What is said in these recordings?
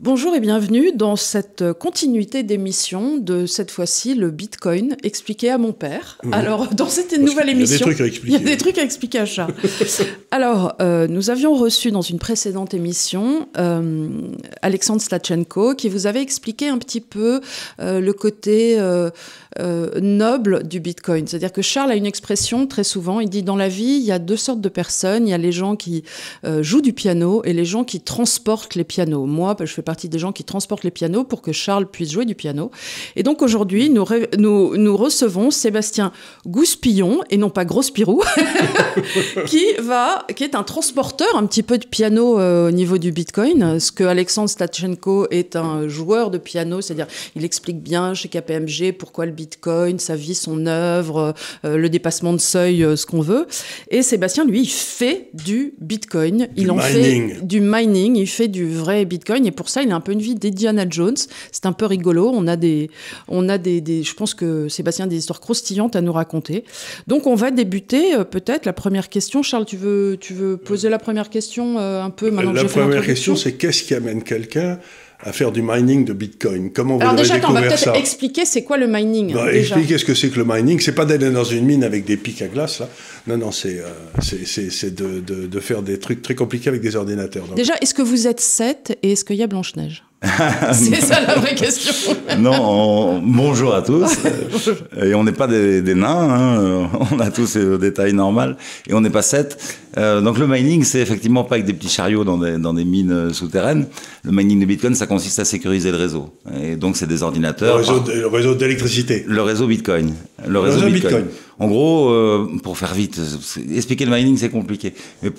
Bonjour et bienvenue dans cette continuité d'émission de cette fois-ci le Bitcoin expliqué à mon père. Alors dans cette nouvelle émission, il y a des trucs à expliquer. Il y a des trucs à expliquer à Charles. Alors euh, nous avions reçu dans une précédente émission euh, Alexandre Slachenko qui vous avait expliqué un petit peu euh, le côté euh, noble du Bitcoin. C'est-à-dire que Charles a une expression très souvent. Il dit dans la vie il y a deux sortes de personnes. Il y a les gens qui euh, jouent du piano et les gens qui transportent les pianos. Moi, je fais partie des gens qui transportent les pianos pour que Charles puisse jouer du piano. Et donc aujourd'hui, nous, recevons Sébastien Gouspillon, et non pas Gros-Spirou, qui, va, qui est un transporteur un petit peu de piano euh, au niveau du Bitcoin. Ce que Alexandre Stachenko est un joueur de piano, c'est-à-dire il explique bien chez KPMG pourquoi le Bitcoin, sa vie, son œuvre, euh, le dépassement de seuil, euh, ce qu'on veut. Et Sébastien, lui, il fait du Bitcoin. Du il en mining. fait du mining, il fait du vrai Bitcoin. Et pour ça, il a un peu une vie d'Indiana Jones. C'est un peu rigolo. On a des, on a des, des, je pense que Sébastien a des histoires croustillantes à nous raconter. Donc, on va débuter euh, peut-être la première question. Charles, tu veux, tu veux poser la première question euh, un peu maintenant La que première question, c'est qu'est-ce qui amène quelqu'un à faire du mining de Bitcoin Comment vous Alors avez déjà, attends, on va découvert peut-être ça? expliquer c'est quoi le mining. Bah, hein, déjà. Expliquez ce que c'est que le mining. C'est pas d'aller dans une mine avec des pics à glace, là. Non, non, c'est euh, de, de, de faire des trucs très compliqués avec des ordinateurs. Donc, Déjà, est-ce que vous êtes 7 et est-ce qu'il y a Blanche-Neige? C'est ça la vraie question. Non, on- bonjour à tous. et on n'est pas des, des nains, hein. on a tous des tailles normales, et on n'est pas sept. Euh, donc le mining, c'est effectivement pas avec des petits chariots dans des, dans des mines euh, souterraines. Le mining de Bitcoin, ça consiste à sécuriser le réseau. Et donc c'est des ordinateurs. le réseau d'électricité. Le réseau Bitcoin. Le réseau, réseau Bitcoin. Bitcoin. En gros, euh, pour faire vite, expliquer le mining c'est compliqué. Mais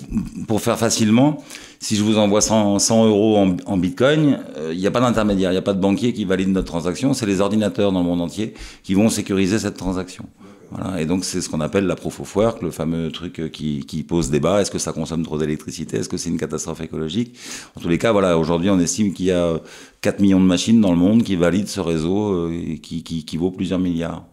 pour faire facilement, si je vous envoie 100, 100 euros en, Bitcoin, euh, il n'y a pas d'intermédiaire, il n'y a pas de banquier qui valide notre transaction. C'est les ordinateurs dans le monde entier qui vont sécuriser cette transaction. Voilà. Et donc c'est ce qu'on appelle la proof of work, le fameux truc euh, qui, qui pose débat. Est-ce que ça consomme trop d'électricité? Est-ce que c'est une catastrophe écologique? En tous les cas, voilà. Aujourd'hui, on estime qu'il y a 4 millions de machines dans le monde qui valident ce réseau euh, qui, qui, qui vaut plusieurs milliards.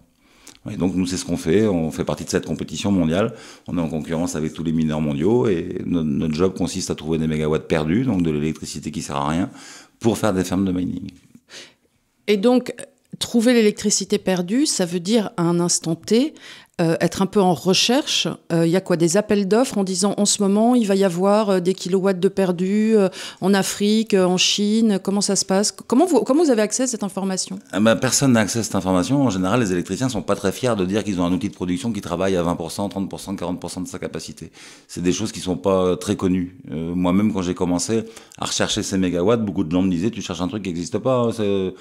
Et donc nous, c'est ce qu'on fait. On fait partie de cette compétition mondiale. On est en concurrence avec tous les mineurs mondiaux et no- notre job consiste à trouver des mégawatts perdus, donc de l'électricité qui sert à rien, pour faire des fermes de mining. Et donc, trouver l'électricité perdue, ça veut dire à un instant T, euh, être un peu en recherche. Euh, Il y a quoi Des appels d'offres en disant en ce moment, il va y avoir euh, des kilowatts de perdus euh, en Afrique, euh, en Chine. Comment ça se passe? Comment vous, comment vous avez accès à cette information? Ah ben, personne n'a accès à cette information. En général, les électriciens sont pas très fiers de dire qu'ils ont un outil de production qui travaille à 20%, 30%, 40% de sa capacité. C'est des choses qui sont pas très connues. Euh, Moi-même, quand j'ai commencé à rechercher ces mégawatts, beaucoup de gens me disaient, tu cherches un truc qui n'existe pas. hein,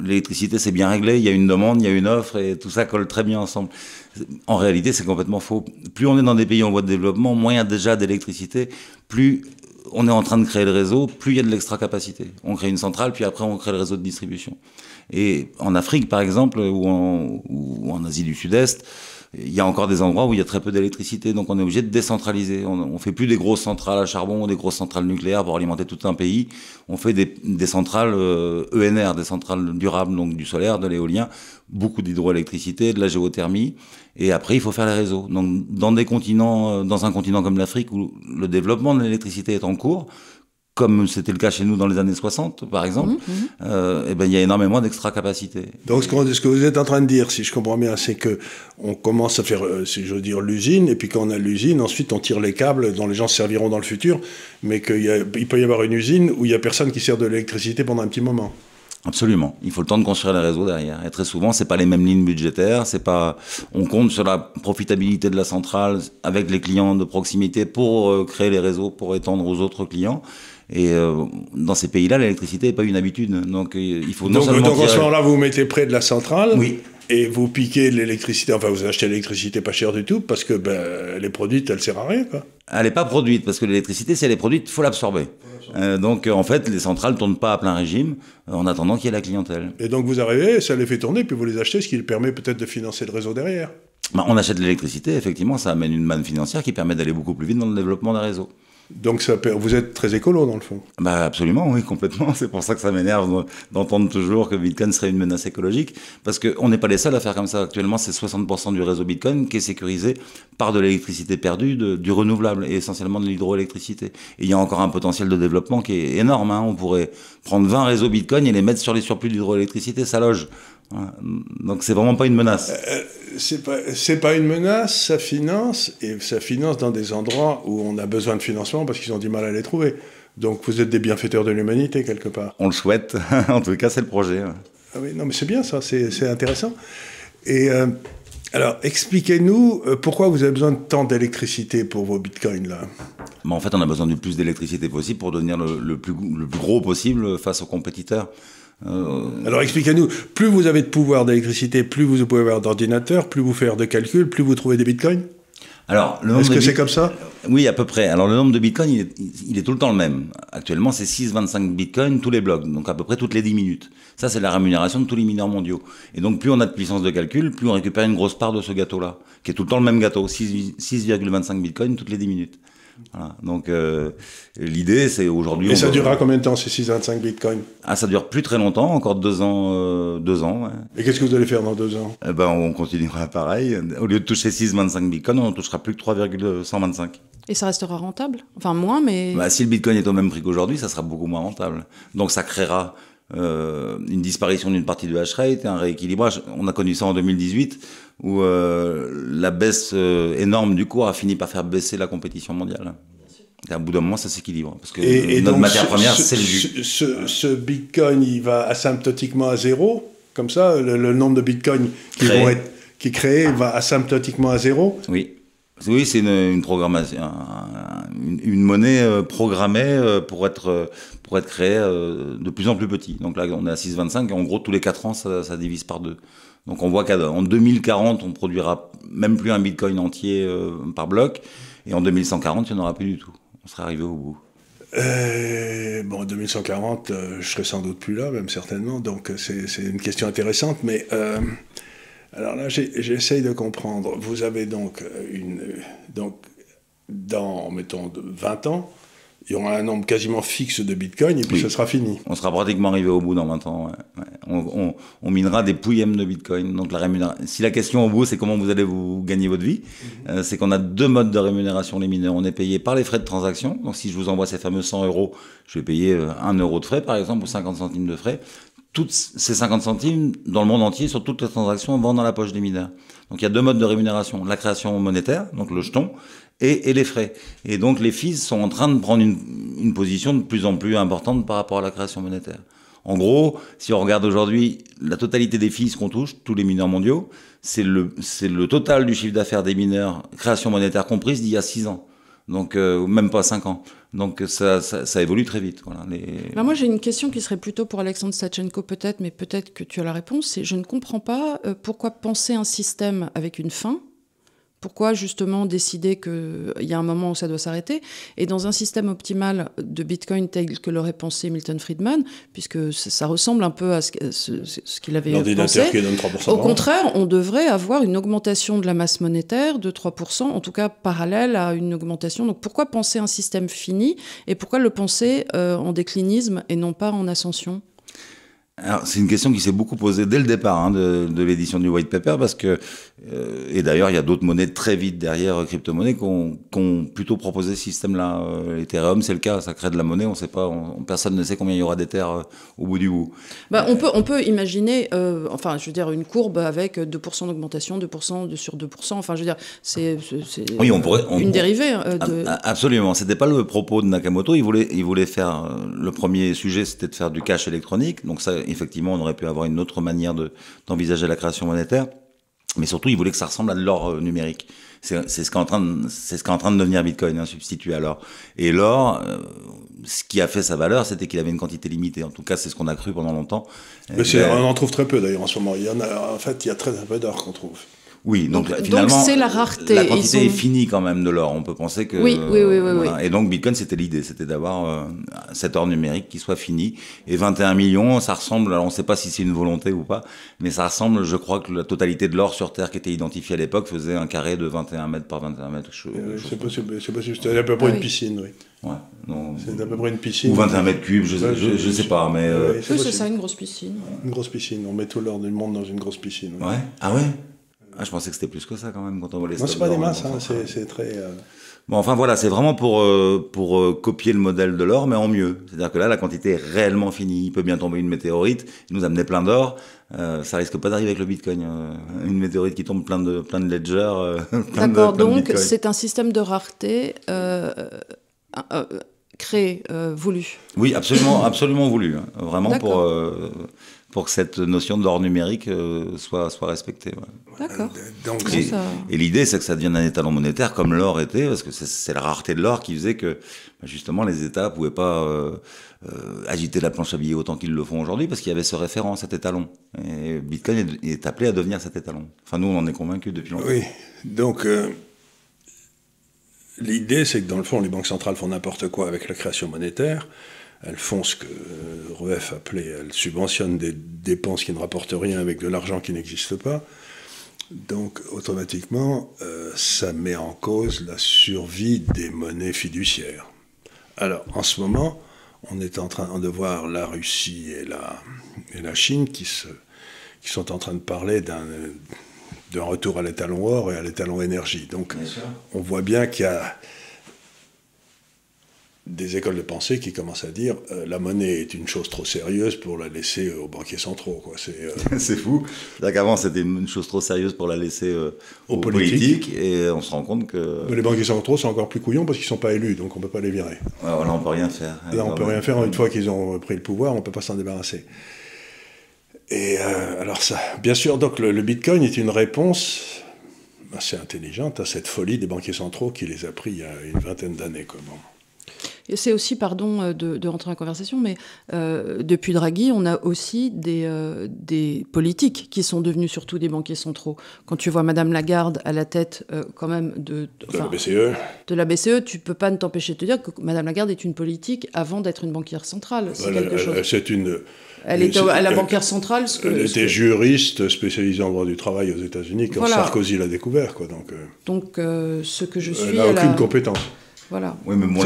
L'électricité, c'est bien réglé. Il y a une demande, il y a une offre et tout ça colle très bien ensemble. En réalité, c'est complètement faux. Plus on est dans des pays en voie de développement, moins il y a déjà d'électricité, plus on est en train de créer le réseau, plus il y a de l'extra capacité. On crée une centrale, puis après on crée le réseau de distribution. Et en Afrique, par exemple, ou en, Asie du Sud-Est, il y a encore des endroits où il y a très peu d'électricité, donc on est obligé de décentraliser. On, on fait plus des grosses centrales à charbon des grosses centrales nucléaires pour alimenter tout un pays. On fait des, des centrales euh, ENR, des centrales durables, donc du solaire, de l'éolien, beaucoup d'hydroélectricité, de la géothermie. Et après, il faut faire les réseaux. Donc, dans des continents, euh, dans un continent comme l'Afrique où le développement de l'électricité est en cours, comme c'était le cas chez nous dans les années 60, par exemple, euh, eh ben, il y a énormément d'extra capacité. Donc, ce, que vous êtes en train de dire, si je comprends bien, c'est que on commence à faire, euh, si je veux dire, l'usine, et puis quand on a l'usine, ensuite on tire les câbles dont les gens se serviront dans le futur, mais qu'il peut y avoir une usine où il y a personne qui sert de l'électricité pendant un petit moment. Absolument. Il faut le temps de construire les réseaux derrière. Et très souvent, c'est pas les mêmes lignes budgétaires. C'est pas. On compte sur la profitabilité de la centrale avec les clients de proximité pour euh, créer les réseaux, pour étendre aux autres clients. Et euh, dans ces pays-là, l'électricité n'est pas une habitude. Donc, euh, il faut non Donc, seulement donc en ce moment-là, vous vous mettez près de la centrale. Oui. Et vous piquez l'électricité, enfin vous achetez l'électricité pas cher du tout, parce que ben, elle est produite, elle sert à rien. Quoi. Elle n'est pas produite parce que l'électricité, si elle est produite, faut l'absorber. Euh, donc, euh, en fait, les centrales tournent pas à plein régime euh, en attendant qu'il y ait la clientèle. Et donc vous arrivez, ça les fait tourner, puis vous les achetez, ce qui permet peut-être de financer le réseau derrière. Bah, on achète de l'électricité, effectivement, ça amène une manne financière qui permet d'aller beaucoup plus vite dans le développement des réseaux. Donc vous êtes très écolo dans le fond. Bah absolument, oui, complètement. C'est pour ça que ça m'énerve d'entendre toujours que Bitcoin serait une menace écologique, parce qu'on n'est pas les seuls à faire comme ça. Actuellement, c'est 60% du réseau Bitcoin qui est sécurisé par de l'électricité perdue, du renouvelable et essentiellement de l'hydroélectricité. Et il y a encore un potentiel de développement qui est énorme. Hein. On pourrait prendre 20 réseaux Bitcoin et les mettre sur les surplus d'hydroélectricité, ça loge. Donc c'est vraiment pas une menace. Euh, euh, c'est pas c'est pas une menace, ça finance et ça finance dans des endroits où on a besoin de financement parce qu'ils ont du mal à les trouver. Donc vous êtes des bienfaiteurs de l'humanité quelque part. On le souhaite. en tout cas, c'est le projet. Ah oui, non mais c'est bien ça, c'est intéressant. Et euh, alors, expliquez-nous pourquoi vous avez besoin de tant d'électricité pour vos bitcoins là? en fait, on a besoin du plus d'électricité possible pour devenir le, plus, le plus gros possible face aux compétiteurs. Euh, Alors expliquez-nous, plus vous avez de pouvoir d'électricité, plus vous pouvez avoir d'ordinateur, plus vous faites de calculs, plus vous trouvez des bitcoins? Alors, Est-ce que c'est comme ça? Oui, à peu près. Alors, le nombre de bitcoins, il est, tout le temps le même. Actuellement, c'est 6,25 bitcoins tous les blocs, donc à peu près toutes les 10 minutes. Ça, c'est la rémunération de tous les mineurs mondiaux. Et donc, plus on a de puissance de calcul, plus on récupère une grosse part de ce gâteau-là, qui est tout le temps le même gâteau, 6,25 bitcoins toutes les 10 minutes. Donc euh, l'idée, c'est aujourd'hui. Et ça durera combien de temps ces 625 bitcoins Ah, ça dure plus très longtemps, encore deux ans, euh, deux ans. Et qu'est-ce que vous allez faire dans deux ans eh ben, on continuera pareil. Au lieu de toucher 625 bitcoins, on ne touchera plus que 3,125. Et ça restera rentable? Enfin moins, mais. Bah, si le bitcoin est au même prix qu'aujourd'hui, ça sera beaucoup moins rentable. Donc ça créera euh, une disparition d'une partie du hash rate, un rééquilibrage. On a connu ça en 2018 où euh, la baisse euh, énorme du cours a fini par faire baisser la compétition mondiale. Et à bout d'un moment, ça s'équilibre. Parce que et, notre matière première, c'est le jus. Ce, Bitcoin, il va asymptotiquement à zéro Comme ça, le, nombre de Bitcoins qui vont être qui créés va asymptotiquement à zéro? Oui. Oui, c'est une, programmation, une, monnaie programmée pour être, pour être créée de plus en plus petit. Donc là, on est à 6,25 et en gros, tous les 4 ans, ça, divise par deux. Donc on voit qu'en 2040, on produira même plus un bitcoin entier euh, par bloc, et en 2140, il n'y en aura plus du tout. On serait arrivé au bout. Euh, bon, en 2140, euh, je serai sans doute plus là, même certainement, donc c'est une question intéressante, mais alors là, j'essaye de comprendre. Vous avez donc une. Donc, dans, mettons, 20 ans, il y aura un nombre quasiment fixe de bitcoins et puis ce sera fini. On sera pratiquement arrivé au bout dans 20 ans. On, minera des pouillèmes de bitcoin. Donc la rémunération. Si la question au bout, c'est comment vous allez vous gagner votre vie, mhm. euh, c'est qu'on a deux modes de rémunération les mineurs. On est payé par les frais de transaction. Donc si je vous envoie ces fameux 100 euros, je vais payer 1 euh, euro de frais par exemple ou 50 centimes de frais. Toutes ces 50 centimes dans le monde entier sur toutes les transactions vont dans la poche des mineurs. Donc il y a deux modes de rémunération la création monétaire, donc le jeton, et, les frais. Et donc les fees sont en train de prendre une, position de plus en plus importante par rapport à la création monétaire. En gros, si on regarde aujourd'hui la totalité des fees qu'on touche, tous les mineurs mondiaux, c'est le, total du chiffre d'affaires des mineurs, création monétaire comprise, d'il y a 6 ans. Donc, euh, même pas 5 ans. Donc, ça, évolue très vite. Bah, moi, j'ai une question qui serait plutôt pour Alexandre Sachenko, peut-être, mais peut-être que tu as la réponse. Je ne comprends pas euh, pourquoi penser un système avec une fin pourquoi justement décider qu'il y a un moment où ça doit s'arrêter. Et dans un système optimal de Bitcoin tel que l'aurait pensé Milton Friedman, puisque ça ressemble un peu à ce, qu'il avait pensé, au contraire, on devrait avoir une augmentation de la masse monétaire de 3%, en tout cas parallèle à une augmentation. Donc pourquoi penser un système fini et pourquoi le penser euh, en déclinisme et non pas en ascension? C'est une question qui s'est beaucoup posée dès le départ hein, de, de l'édition du white paper parce que euh, et d'ailleurs il y a d'autres monnaies très vite derrière euh, crypto-monnaies qui ont, plutôt proposé ce système-là. Euh, Ethereum c'est le cas, ça crée de la monnaie, on sait pas, personne ne sait combien il y aura d'Ether au bout du bout. Bah, on peut on peut imaginer, enfin je veux dire une courbe avec 2% d'augmentation, 2% de sur 2%. Enfin je veux dire c'est oui, on pourrait, une dérivée. De... Absolument, c'était pas le propos de Nakamoto. Il voulait il voulait faire le premier sujet c'était de faire du cash électronique, donc ça effectivement, on aurait pu avoir une autre manière d'envisager la création monétaire. Mais surtout, il voulait que ça ressemble à de l'or euh, numérique. C'est ce qu'est en train de, c'est ce qu'est en train de devenir Bitcoin, un substitut à l'or. Et l'or, euh, ce qui a fait sa valeur, c'était qu'il avait une quantité limitée. En tout cas, c'est ce qu'on a cru pendant longtemps. Mais on en trouve très peu d'ailleurs en ce moment. Il y en a, en fait, il y a très peu d'or qu'on trouve. Oui, donc, Donc- finalement, donc c'est la rareté. La quantité sont- est finie quand même de l'or. On peut penser que. Oui, oui, oui, oui, voilà. Et donc Bitcoin, c'était l'idée, c'était d'avoir euh, cet or numérique qui soit fini. Et 21 millions, ça ressemble. Alors on ne sait pas si c'est une volonté ou pas, mais ça ressemble. Je crois que la totalité de l'or sur Terre qui était identifié à l'époque faisait un carré de 21 mètres par 21 mètres. Je- Euh, je- C'est possible, c'est possible. C'était à peu près Ah une oui. piscine, oui. Ouais. C'est à peu près une piscine. Ou 21 mètres cubes, je, Ouais, je, je sais pas, mais. euh, Oui, c'est ça, une grosse piscine. Une grosse piscine. On met tout l'or du monde dans une grosse piscine. oui. Ouais. Ah ouais? Ah, je pensais que c'était plus que ça quand même quand on voit les Non, c'est pas des masses, hein, c'est c'est très. euh, Bon, enfin voilà, c'est vraiment pour, euh, pour euh, copier le modèle de l'or, mais en mieux. C'est-à-dire que là, la quantité est réellement finie. Il peut bien tomber une météorite, nous amener plein d'or. Euh, ça risque pas d'arriver avec le Bitcoin. euh, une météorite qui tombe plein de, plein de ledgers. euh, D'accord, donc c'est un système de rareté euh, euh, euh, créé, euh, voulu. Oui, absolument, absolument voulu. hein. Vraiment pour, euh, pour que cette notion d'or numérique euh, soit, soit respectée. ouais. D'accord. Donc, Comment Et, l'idée, c'est que ça devienne un étalon monétaire comme l'or était, parce que c'est- la rareté de l'or qui faisait que bah, justement les États pouvaient pas euh, euh, agiter la planche à billets autant qu'ils le font aujourd'hui, parce qu'il y avait ce référent, cet étalon. Et Bitcoin est, est appelé à devenir cet étalon. Enfin, nous, on en est convaincus depuis longtemps. Oui, donc euh, l'idée c'est que dans le fond les banques centrales font n'importe quoi avec la création monétaire. Elles font ce que euh, REF appelait, elles subventionnent des dépenses qui ne rapportent rien avec de l'argent qui n'existe pas. Donc automatiquement, euh, ça met en cause la survie des monnaies fiduciaires. Alors en ce moment, on est en train de voir la Russie et la, et la Chine qui, se, qui sont en train de parler d'un d'un retour à l'étalon or et à l'étalon énergie. Donc on voit bien qu'il y a des écoles de pensée qui commencent à dire euh, la monnaie est une chose trop sérieuse pour la laisser euh, aux banquiers centraux. Quoi. C'est, euh, c'est fou. C'est-à-dire qu'avant, c'était une chose trop sérieuse pour la laisser euh, Aux aux, politiques. politiques, et on se rend compte que mais les banquiers centraux sont encore plus couillons parce qu'ils ne sont pas élus, donc on ne peut pas les virer. ouais, voilà, on peut rien faire. Là, on peut rien faire. Une fois qu'ils ont pris le pouvoir, on ne peut pas s'en débarrasser. Et alors ça, bien sûr, donc le, le Bitcoin est une réponse assez intelligente à cette folie des banquiers centraux qui les a pris il y a une vingtaine d'années. quoi. Bon. C'est aussi, pardon euh, de, de rentrer en conversation, mais euh, depuis Draghi, on a aussi des, euh, des politiques qui sont devenus surtout des banquiers centraux. Quand tu vois Madame Lagarde à la tête euh, quand même de, la BCE, de la BCE, tu peux pas ne t'empêcher de te dire que Madame Lagarde est une politique avant d'être une banquière centrale. C'est voilà, quelque chose. c'est une. Elle était à la banquière centrale. Ce que, Elle ce était que- juriste spécialisée en droit du travail aux États-Unis quand Voilà. Sarkozy l'a découvert. Quoi, donc, donc, euh, ce que je suis. elle n'a aucune compétence. Voilà. Oui, mais bon,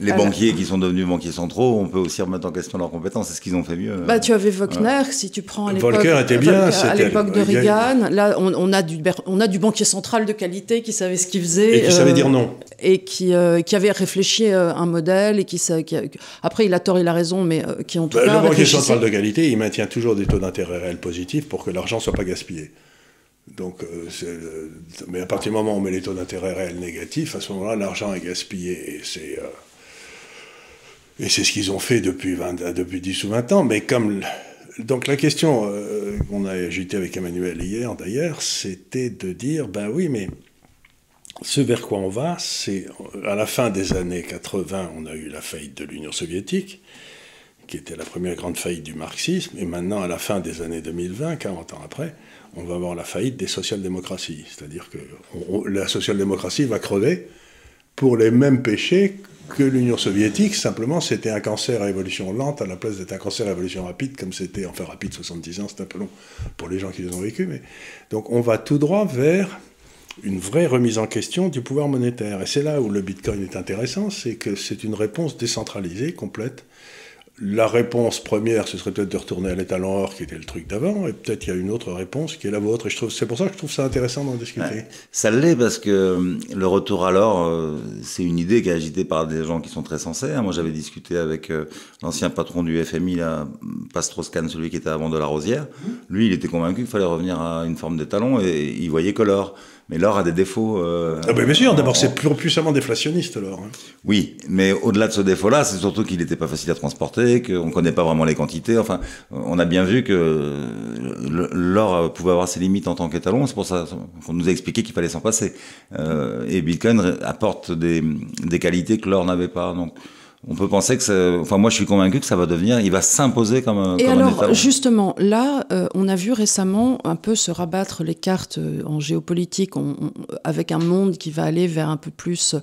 les, Alors- banquiers qui sont devenus banquiers centraux, on peut aussi remettre en question leurs compétences. C'est ce qu'ils ont fait mieux. Bah, tu avais Wagner, si tu prends à l'époque. Volcker était bien, à l'époque de Reagan. Là, on, on a du, ber- on a du banquier central de qualité qui savait ce qu'il faisait. Et qui savait euh, dire non. Et qui, euh, qui avait réfléchi euh, un modèle. Et qui, après, il a tort, il a raison, mais euh, qui en tout Bah, cas. le banquier central de qualité, il maintient toujours des taux d'intérêt réels positifs pour que l'argent ne soit pas gaspillé. Donc, euh, mais à partir du moment où on met les taux d'intérêt réels négatifs, à ce moment-là, l'argent est gaspillé. Et c'est, euh, ce qu'ils ont fait depuis, 20 depuis 10 ou 20 ans. Mais comme. donc, la question euh, qu'on a agitée avec Emmanuel hier, d'ailleurs, c'était de dire ben oui, mais ce vers quoi on va, c'est à la fin des années 80, on a eu la faillite de l'Union soviétique qui était la première grande faillite du marxisme, et maintenant, à la fin des années 2020, 40 ans après, on va avoir la faillite des social-démocraties. C'est-à-dire que la social-démocratie va crever pour les mêmes péchés que l'Union soviétique, simplement c'était un cancer à évolution lente à la place d'être un cancer à évolution rapide, comme c'était, enfin rapide, 70 ans, c'est un peu long pour les gens qui les ont vécu, mais donc on va tout droit vers une vraie remise en question du pouvoir monétaire. Et c'est là où le Bitcoin est intéressant, c'est que c'est une réponse décentralisée, complète. La réponse première, ce serait peut-être de retourner à l'étalon or, qui était le truc d'avant, et peut-être il y a une autre réponse qui est la vôtre. Et je trouve, c'est pour ça que je trouve ça intéressant d'en discuter. Ouais. Ça l'est parce que euh, le retour à l'or, euh, c'est une idée qui est agitée par des gens qui sont très sensés. hein. Moi, j'avais discuté avec euh, l'ancien patron du FMI, là, Pastroscan, celui qui était avant de la Rosière. Lui, il était convaincu qu'il fallait revenir à une forme d'étalon et il voyait que l'or. Mais l'or a des défauts. euh, Ah ben bien sûr, d'abord c'est plus puissamment déflationniste alors. hein. Oui, mais au-delà de ce défaut-là, c'est surtout qu'il n'était pas facile à transporter, qu'on ne connaît pas vraiment les quantités. Enfin, on a bien vu que l'or pouvait avoir ses limites en tant qu'étalon. C'est pour ça qu'on nous a expliqué qu'il fallait s'en passer. Euh, et Bitcoin apporte des, des qualités que l'or n'avait pas. Donc, on peut penser que, enfin moi je suis convaincu que ça va devenir, il va s'imposer comme, un, Et comme alors un État. justement, là, euh, on a vu récemment un peu se rabattre les cartes euh, en géopolitique, on, on, avec un monde qui va aller vers un peu plus,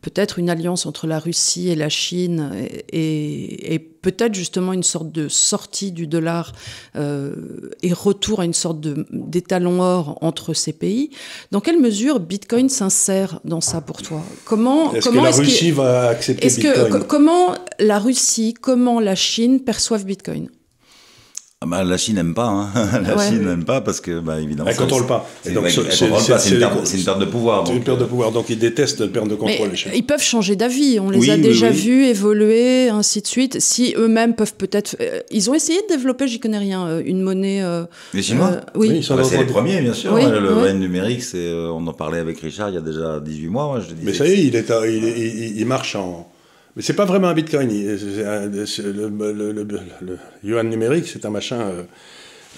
peut-être une alliance entre la Russie et la Chine, et, et, et peut-être justement une sorte de sortie du dollar euh, et retour à une sorte d'étalon or entre ces pays. Dans quelle mesure Bitcoin s'insère dans ça pour toi? Comment Est-ce que la est Russie va accepter Bitcoin? que, Comment la Russie, comment la Chine perçoivent Bitcoin? Ah bah, la Chine n'aime pas, hein. la Ouais. Chine n'aime pas parce que, bah, évidemment. Elle ça- contrôle pas. C'est une, les- perte- c'est une perte de pouvoir. C'est une perte de euh, pouvoir, donc ils détestent la perte de contrôle. Mais les Chinois. ils peuvent changer d'avis, on les Oui, a oui, déjà oui. vus évoluer, ainsi de suite. Si eux-mêmes peuvent peut-être... euh, ils ont essayé de développer, j'y connais rien, euh, une monnaie... euh, Les Chinois euh, oui. Oui, ils sont Ah bah, c'est les premiers, bien sûr. Oui, Ouais, le yuan numérique, c'est, on en parlait avec Richard il y a déjà 18 mois. moi, je disais Mais ça y est, il, est à- il, est- il- il marche en. Mais c'est pas vraiment un bitcoin. c'est c'est le, le- le- le- le yuan numérique, c'est un machin euh,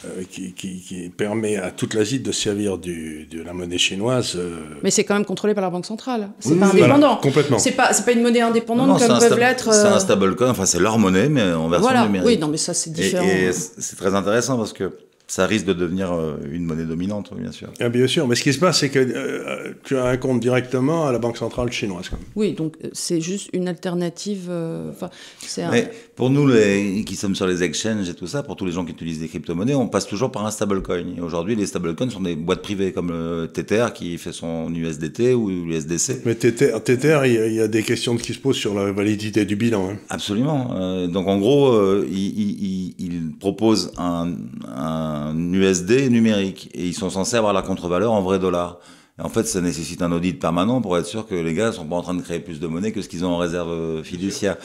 euh, qui, qui- qui permet à toute l'Asie de se servir du- de la monnaie chinoise. euh, Mais c'est quand même contrôlé par la Banque centrale. C'est Oui, pas oui, indépendant. voilà, complètement. C'est pas, c'est pas une monnaie indépendante Non, non, c'est comme peuvent l'être... C'est euh, un stablecoin, enfin c'est leur monnaie, mais en version Voilà, numérique. oui, non, mais ça c'est Et- différent. Et, c'est très intéressant parce que ça risque de devenir euh, une monnaie dominante, bien sûr. ah, bien sûr, mais ce qui se passe, c'est que euh, tu as un compte directement à la banque centrale chinoise. quand même. Oui, donc euh, c'est juste une alternative... euh, Enfin, c'est un... Mais pour nous, les, qui sommes sur les exchanges et tout ça, pour tous les gens qui utilisent des crypto-monnaies, on passe toujours par un stablecoin. Aujourd'hui, les stablecoins sont des boîtes privées comme le Tether qui fait son USDT ou l'USDC. Mais Tether, Tether, il y, a, il y a des questions qui se posent sur la validité du bilan. hein. Absolument. Euh, donc en gros, euh, il, il, il- il propose un, un USD numérique et ils sont censés avoir la contre-valeur en vrai dollar. Et en fait, ça nécessite un audit permanent pour être sûr que les gars sont pas en train de créer plus de monnaie que ce qu'ils ont en réserve euh, fiduciaire.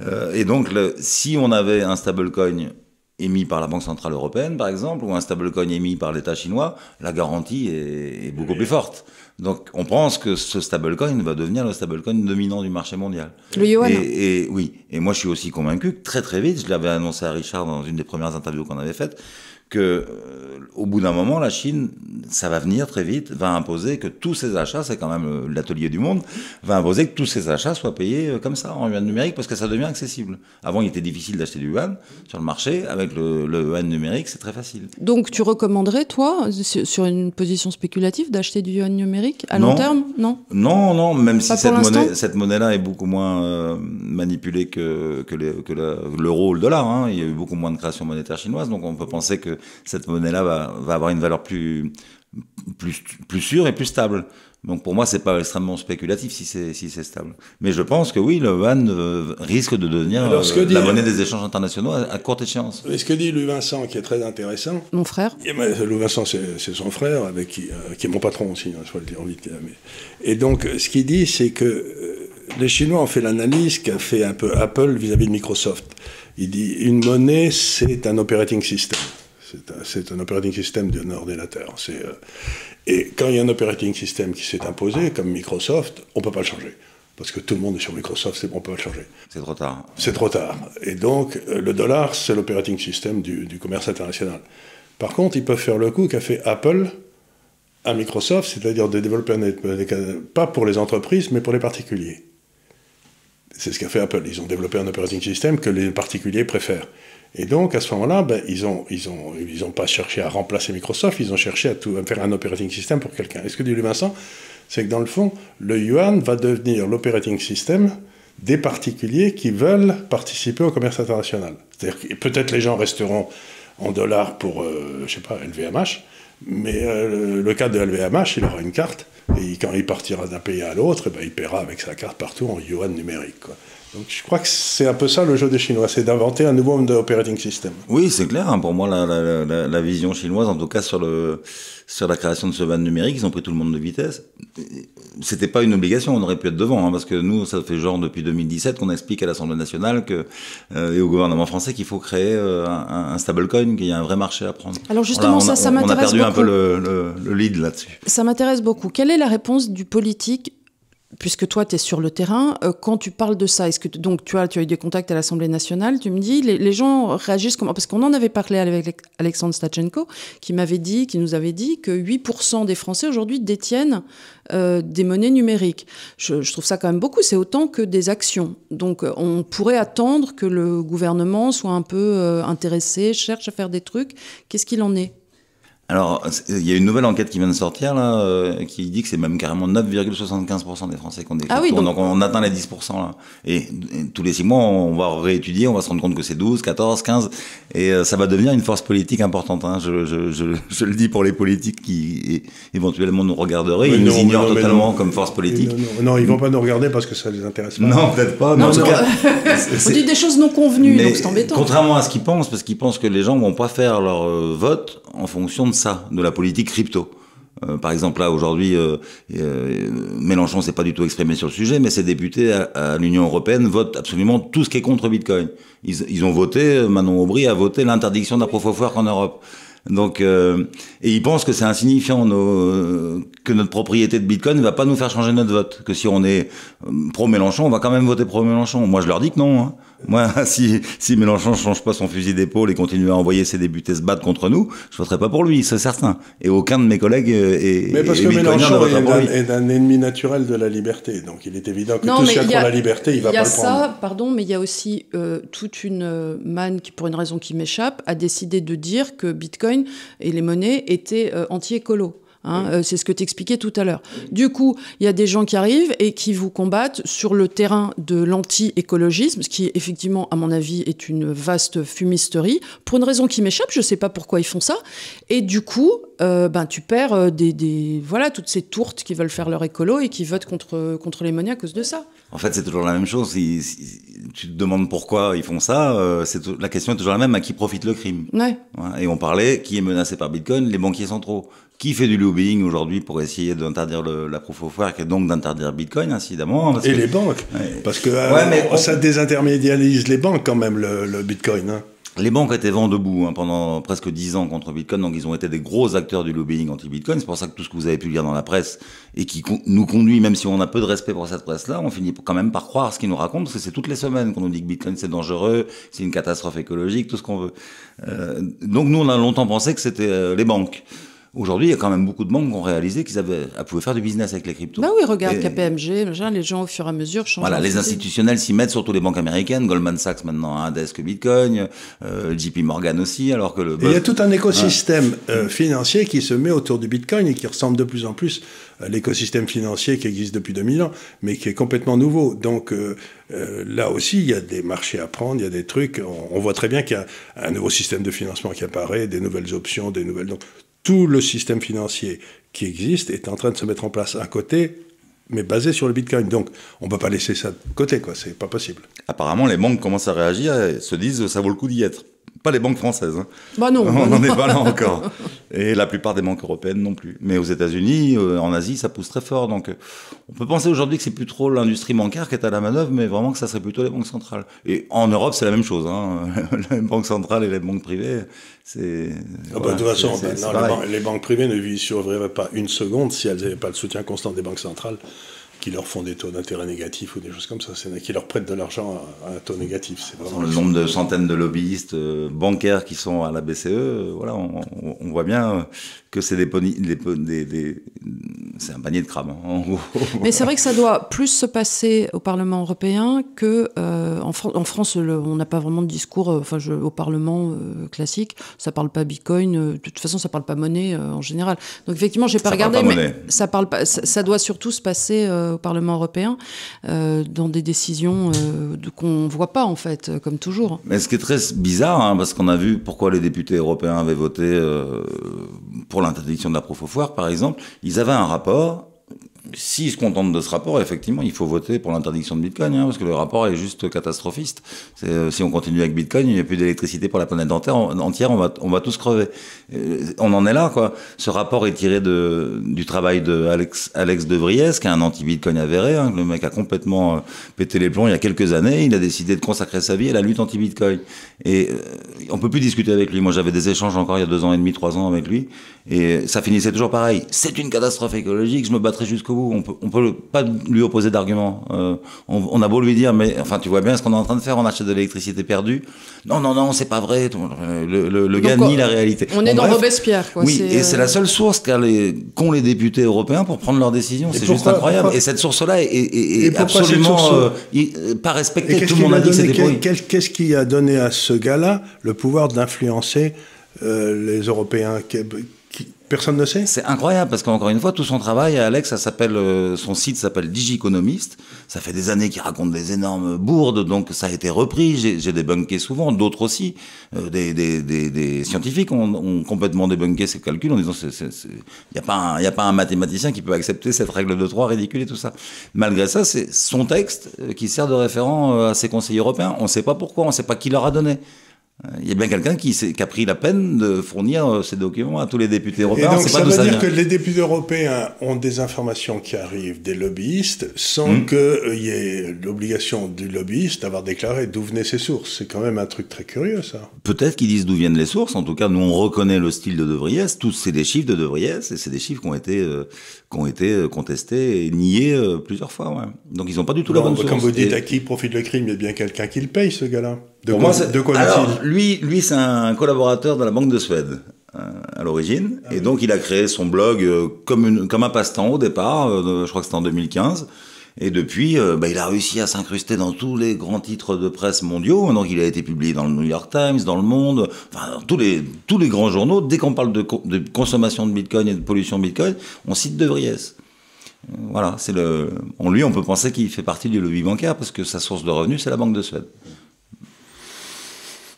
Euh, et donc, le- si on avait un stablecoin émis par la Banque Centrale Européenne, par exemple, ou un stablecoin émis par l'État chinois, la garantie est, est beaucoup plus forte. Donc, on pense que ce stablecoin va devenir le stablecoin dominant du marché mondial. Le yuan. Et, et oui, et moi je suis aussi convaincu que très très vite, je l'avais annoncé à Richard dans une des premières interviews qu'on avait faites, que euh, au bout d'un moment, la Chine, ça va venir très vite, va imposer que tous ses achats, c'est quand même euh, l'atelier du monde, va imposer que tous ses achats soient payés euh, comme ça en yuan numérique parce que ça devient accessible. Avant, il était difficile d'acheter du yuan sur le marché, avec le, le yuan numérique, c'est très facile. Donc tu recommanderais, toi, sur une position spéculative, d'acheter du yuan numérique à long terme? Non Non, non, même si Pas cette l'instant? monnaie, cette monnaie-là est beaucoup moins euh, manipulée que, que, l'euro ou le dollar. Hein. Il y a eu beaucoup moins de création monétaire chinoise, donc on peut penser que cette monnaie-là va, va avoir une valeur plus, plus, plus sûre et plus stable. Donc pour moi, c'est pas extrêmement spéculatif si c'est si c'est stable. Mais je pense que oui, le yuan euh, risque de devenir Alors, ce que euh, dit- la monnaie des échanges internationaux à, à courte échéance. Et ce que dit Louis Vincent, qui est très intéressant, Mon frère Et ben, Louis Vincent, c'est son frère, avec qui, euh, qui est mon patron aussi, il faut le dire vite. mais- Et donc, ce qu'il dit, c'est que euh, les Chinois ont fait l'analyse qu'a fait un peu Apple vis-à-vis de Microsoft. Il dit une monnaie, c'est un operating system. C'est un, un operating system d'un ordinateur. Euh, et quand il y a un operating system qui s'est imposé, comme Microsoft, on ne peut pas le changer. Parce que tout le monde est sur Microsoft, c'est bon, on peut pas le changer. C'est trop tard. C'est trop tard. Et donc, euh, le dollar, c'est l'operating system du, du commerce international. Par contre, ils peuvent faire le coup qu'a fait Apple à Microsoft, c'est-à-dire de développer un, pas pour les entreprises, mais pour les particuliers. C'est ce qu'a fait Apple. Ils ont développé un operating system que les particuliers préfèrent. Et donc, à ce moment-là, ben, ils n'ont ils ont, ils ont pas cherché à remplacer Microsoft, ils ont cherché à, tout, faire un operating system pour quelqu'un. Et ce que dit Louis Vincent, c'est que dans le fond, le yuan va devenir l'operating system des particuliers qui veulent participer au commerce international. C'est-à-dire que peut-être les gens resteront en dollars pour, euh, je sais pas, LVMH, mais euh, le, cas de LVMH, il aura une carte, et quand il partira d'un pays à l'autre, ben, il paiera avec sa carte partout en yuan numérique. Donc je crois que c'est un peu ça le jeu des Chinois, c'est d'inventer un nouveau operating system. Oui, c'est clair. hein. Pour moi, la, la, la, la vision chinoise, en tout cas sur le sur la création de ce van numérique, ils ont pris tout le monde de vitesse. C'était pas une obligation, on aurait pu être devant, hein, parce que nous, ça fait genre depuis 2017 qu'on explique à l'Assemblée nationale que euh, et au gouvernement français qu'il faut créer euh, un, un stablecoin, qu'il y a un vrai marché à prendre. Alors justement, Voilà, on a- ça, ça on- On a m'intéresse perdu un peu beaucoup. le, le, le lead là-dessus. Ça m'intéresse beaucoup. Quelle est la réponse du politique puisque toi, tu es sur le terrain, euh, quand tu parles de ça, est-ce que donc tu as, tu as eu des contacts à l'Assemblée nationale, tu me dis, les, gens réagissent comment? Parce qu'on en avait parlé avec Alexandre Stachenko, qui m'avait dit, qui nous avait dit que 8% des Français aujourd'hui détiennent euh, des monnaies numériques. Je, trouve ça quand même beaucoup, c'est autant que des actions. Donc euh, on pourrait attendre que le gouvernement soit un peu intéressé, cherche à faire des trucs. Qu'est-ce qu'il en est? Alors, il y a une nouvelle enquête qui vient de sortir là, euh, qui dit que c'est même carrément 9,75% des Français qui ont des ah oui, donc... on atteint les 10% là. Et, tous les six mois, on va réétudier, on va se rendre compte que c'est 12, 14, 15, et euh, ça va devenir une force politique importante. Hein. Je, je, je, je, le dis pour les politiques qui éventuellement nous regarderaient, ils nous ignorent totalement comme force politique. Non, non, ils vont pas nous regarder parce que ça les intéresse pas. Non, peut-être pas. Non, en tout cas, on dit des choses non convenues, donc c'est embêtant. Contrairement à ce qu'ils pensent, parce qu'ils pensent que les gens vont pas faire leur euh, vote en fonction de ça, de la politique crypto. Euh, par exemple, là, aujourd'hui, euh, euh, Mélenchon s'est pas du tout exprimé sur le sujet, mais ses députés à, l'Union européenne votent absolument tout ce qui est contre Bitcoin. Ils, ont voté, Manon Aubry a voté l'interdiction de la en Europe. Donc, et ils pensent que c'est insignifiant que notre propriété de Bitcoin ne va pas nous faire changer notre vote. Que si on est pro Mélenchon, on va quand même voter pro Mélenchon. Moi, je leur dis que non. Hein. Moi, si, si Mélenchon ne change pas son fusil d'épaule et continue à envoyer ses députés se battre contre nous, je voterai pas pour lui, c'est certain. Et aucun de mes collègues est. Mais parce que Mélenchon est un, ennemi naturel de la liberté. Donc il est évident que tout ce qui pour la liberté, il va pas le prendre. Il y a ça, pardon, mais il y a aussi euh, toute une euh, manne qui, pour une raison qui m'échappe, a décidé de dire que Bitcoin et les monnaies étaient euh, anti-écolo. Hein, euh, c'est ce que tu expliquais tout à l'heure. Du coup, il y a des gens qui arrivent et qui vous combattent sur le terrain de l'anti-écologisme, ce qui, effectivement, à mon avis, est une vaste fumisterie, pour une raison qui m'échappe, je ne sais pas pourquoi ils font ça. Et du coup, euh, ben, tu perds euh, des, voilà, toutes ces tourtes qui veulent faire leur écolo et qui votent contre, contre les monnaies à cause de ça. En fait, c'est toujours la même chose. Si, tu te demandes pourquoi ils font ça, la question est toujours la même à qui profite le crime? Ouais. Et on parlait qui est menacé par Bitcoin, les banquiers centraux qui fait du lobbying aujourd'hui pour essayer d'interdire la proof of work et donc d'interdire Bitcoin, incidemment. et les banques. Parce que euh, ça désintermédialise les banques quand même, le, Bitcoin. Hein. Les banques étaient vent debout hein, pendant presque dix ans contre Bitcoin, donc ils ont été des gros acteurs du lobbying anti-Bitcoin. C'est pour ça que tout ce que vous avez pu lire dans la presse et qui nous conduit, même si on a peu de respect pour cette presse-là, on finit quand même par croire ce qu'ils nous racontent, parce que c'est toutes les semaines qu'on nous dit que Bitcoin c'est dangereux, c'est une catastrophe écologique, tout ce qu'on veut. Euh, donc nous, on a longtemps pensé que c'était euh, les banques. Aujourd'hui, il y a quand même beaucoup de banques qui ont réalisé qu'ils avaient, pouvaient faire du business avec les cryptos. Bah oui, regarde KPMG, les gens au fur et à mesure changent. Voilà, les institutionnels s'y mettent, surtout les banques américaines. Goldman Sachs maintenant a un desk Bitcoin, euh, JP Morgan aussi, alors que le. il y a tout un écosystème euh, financier qui se met autour du Bitcoin et qui ressemble de plus en plus à l'écosystème financier qui existe depuis 2000 ans, mais qui est complètement nouveau. Donc euh, là aussi, il y a des marchés à prendre, il y a des trucs. On, voit très bien qu'il y a un nouveau système de financement qui apparaît, des nouvelles options, des nouvelles. Donc tout le système financier qui existe est en train de se mettre en place à côté, mais basé sur le Bitcoin. Donc, on ne peut pas laisser ça de côté, quoi. C'est pas possible. Apparemment, les banques commencent à réagir et se disent ça vaut le coup d'y être. Pas les banques françaises. Hein. Bah non. On n'en est pas là encore. Et la plupart des banques européennes non plus. Mais aux États-Unis, euh, en Asie, ça pousse très fort. Donc, euh, on peut penser aujourd'hui que c'est plus trop l'industrie bancaire qui est à la manœuvre, mais vraiment que ça serait plutôt les banques centrales. Et en Europe, c'est la même chose. Hein. les banques centrales et les banques privées, c'est. Ah bah, de toute façon, les, banques privées ne survivraient pas une seconde si elles n'avaient pas le soutien constant des banques centrales qui leur font des taux d'intérêt négatifs ou des choses comme ça, c'est qui leur prêtent de l'argent à, un taux négatif. C'est vraiment le nombre de centaines de lobbyistes euh, bancaires qui sont à la BCE, euh, voilà, on, on, voit bien que c'est des, des, des, c'est un panier de crabes. Hein, Mais c'est vrai que ça doit plus se passer au Parlement européen que euh, en, en, France. on n'a pas vraiment de discours. Euh, enfin, je, au Parlement euh, classique, ça parle pas Bitcoin. de toute façon, ça parle pas monnaie en général. Donc effectivement, j'ai pas regardé, mais ça parle pas. Ça, doit surtout se passer au Parlement européen dans des décisions qu'on voit pas en fait, comme toujours. Mais ce qui est très bizarre, hein, parce qu'on a vu pourquoi les députés européens avaient voté pour l'interdiction de la proof of work, par exemple, ils avaient un rapport S'ils se contentent de ce rapport, effectivement, il faut voter pour l'interdiction de Bitcoin, hein, parce que le rapport est juste catastrophiste. Euh, si on continue avec Bitcoin, il n'y a plus d'électricité pour la planète entière, on va, on va tous crever. Euh, on en est là, quoi. Ce rapport est tiré de, du travail de Alex, Alex De qui est un anti-Bitcoin avéré. Hein, le mec a complètement euh, pété les plombs il y a quelques années. Il a décidé de consacrer sa vie à la lutte anti-Bitcoin. Et on peut plus discuter avec lui. Moi, j'avais des échanges encore il y a deux ans et demi, trois ans avec lui, et ça finissait toujours pareil. C'est une catastrophe écologique. Je me battrai jusqu'au On peut, on peut pas lui opposer d'argument. Euh, on, on, a beau lui dire, mais enfin, tu vois bien ce qu'on est en train de faire. On achète de l'électricité perdue. Non, non, non, c'est pas vrai. Le, le, le gars nie la réalité. On est dans Robespierre, quoi. Oui, et c'est la seule source qu'ont les, qu les, députés européens pour prendre leurs décisions. C'est juste incroyable. Pourquoi, et cette source-là est, est, est absolument source... euh, pas respectée. Tout le monde a dit que c'était Qu'est-ce qui a donné à ce gars-là le pouvoir d'influencer euh, les Européens? Personne ne sait C'est incroyable parce qu'encore une fois, tout son travail, Alex, ça s'appelle, euh, son site s'appelle Digiconomist. Ça fait des années qu'il raconte des énormes bourdes, donc ça a été repris. J'ai débunké souvent, d'autres aussi. Euh, des, des, des, des, scientifiques ont, ont, complètement débunké ces calculs en disant il n'y a, pas un, y a pas un mathématicien qui peut accepter cette règle de 3 ridicule et tout ça. Malgré ça, c'est son texte qui sert de référent à ses conseillers européens. On ne sait pas pourquoi, on ne sait pas qui leur a donné. Il y a bien quelqu'un qui, qui, a pris la peine de fournir euh, ces documents à tous les députés européens. Et donc, ça veut ça dire vient. que les députés européens ont des informations qui arrivent des lobbyistes sans mmh. qu'il y ait l'obligation du lobbyiste d'avoir déclaré d'où venaient ces sources. C'est quand même un truc très curieux, ça. Peut-être qu'ils disent d'où viennent les sources. En tout cas, nous, on reconnaît le style de De Vries. Tous, c'est des chiffres de De Vries et c'est des chiffres qui ont été, euh, qui ont été contestés et niés euh, plusieurs fois. Ouais. Donc, ils n'ont pas du tout la bonne comme source. vous dites, et... à qui profite le crime? Il y a bien quelqu'un qui le paye, ce gars-là. De quoi, moi, de quoi alors, lui, lui c'est un collaborateur de la Banque de Suède euh, à l'origine, ah, et oui. donc il a créé son blog euh, comme, une, comme un passe-temps au départ, euh, je crois que c'était en 2015, et depuis, euh, bah, il a réussi à s'incruster dans tous les grands titres de presse mondiaux, donc il a été publié dans le New York Times, dans le Monde, enfin dans tous les, tous les grands journaux, dès qu'on parle de, consommation de Bitcoin et de pollution de Bitcoin, on cite De Vries. Voilà, c'est le. Lui, on peut penser qu'il fait partie du lobby bancaire parce que sa source de revenus, c'est la Banque de Suède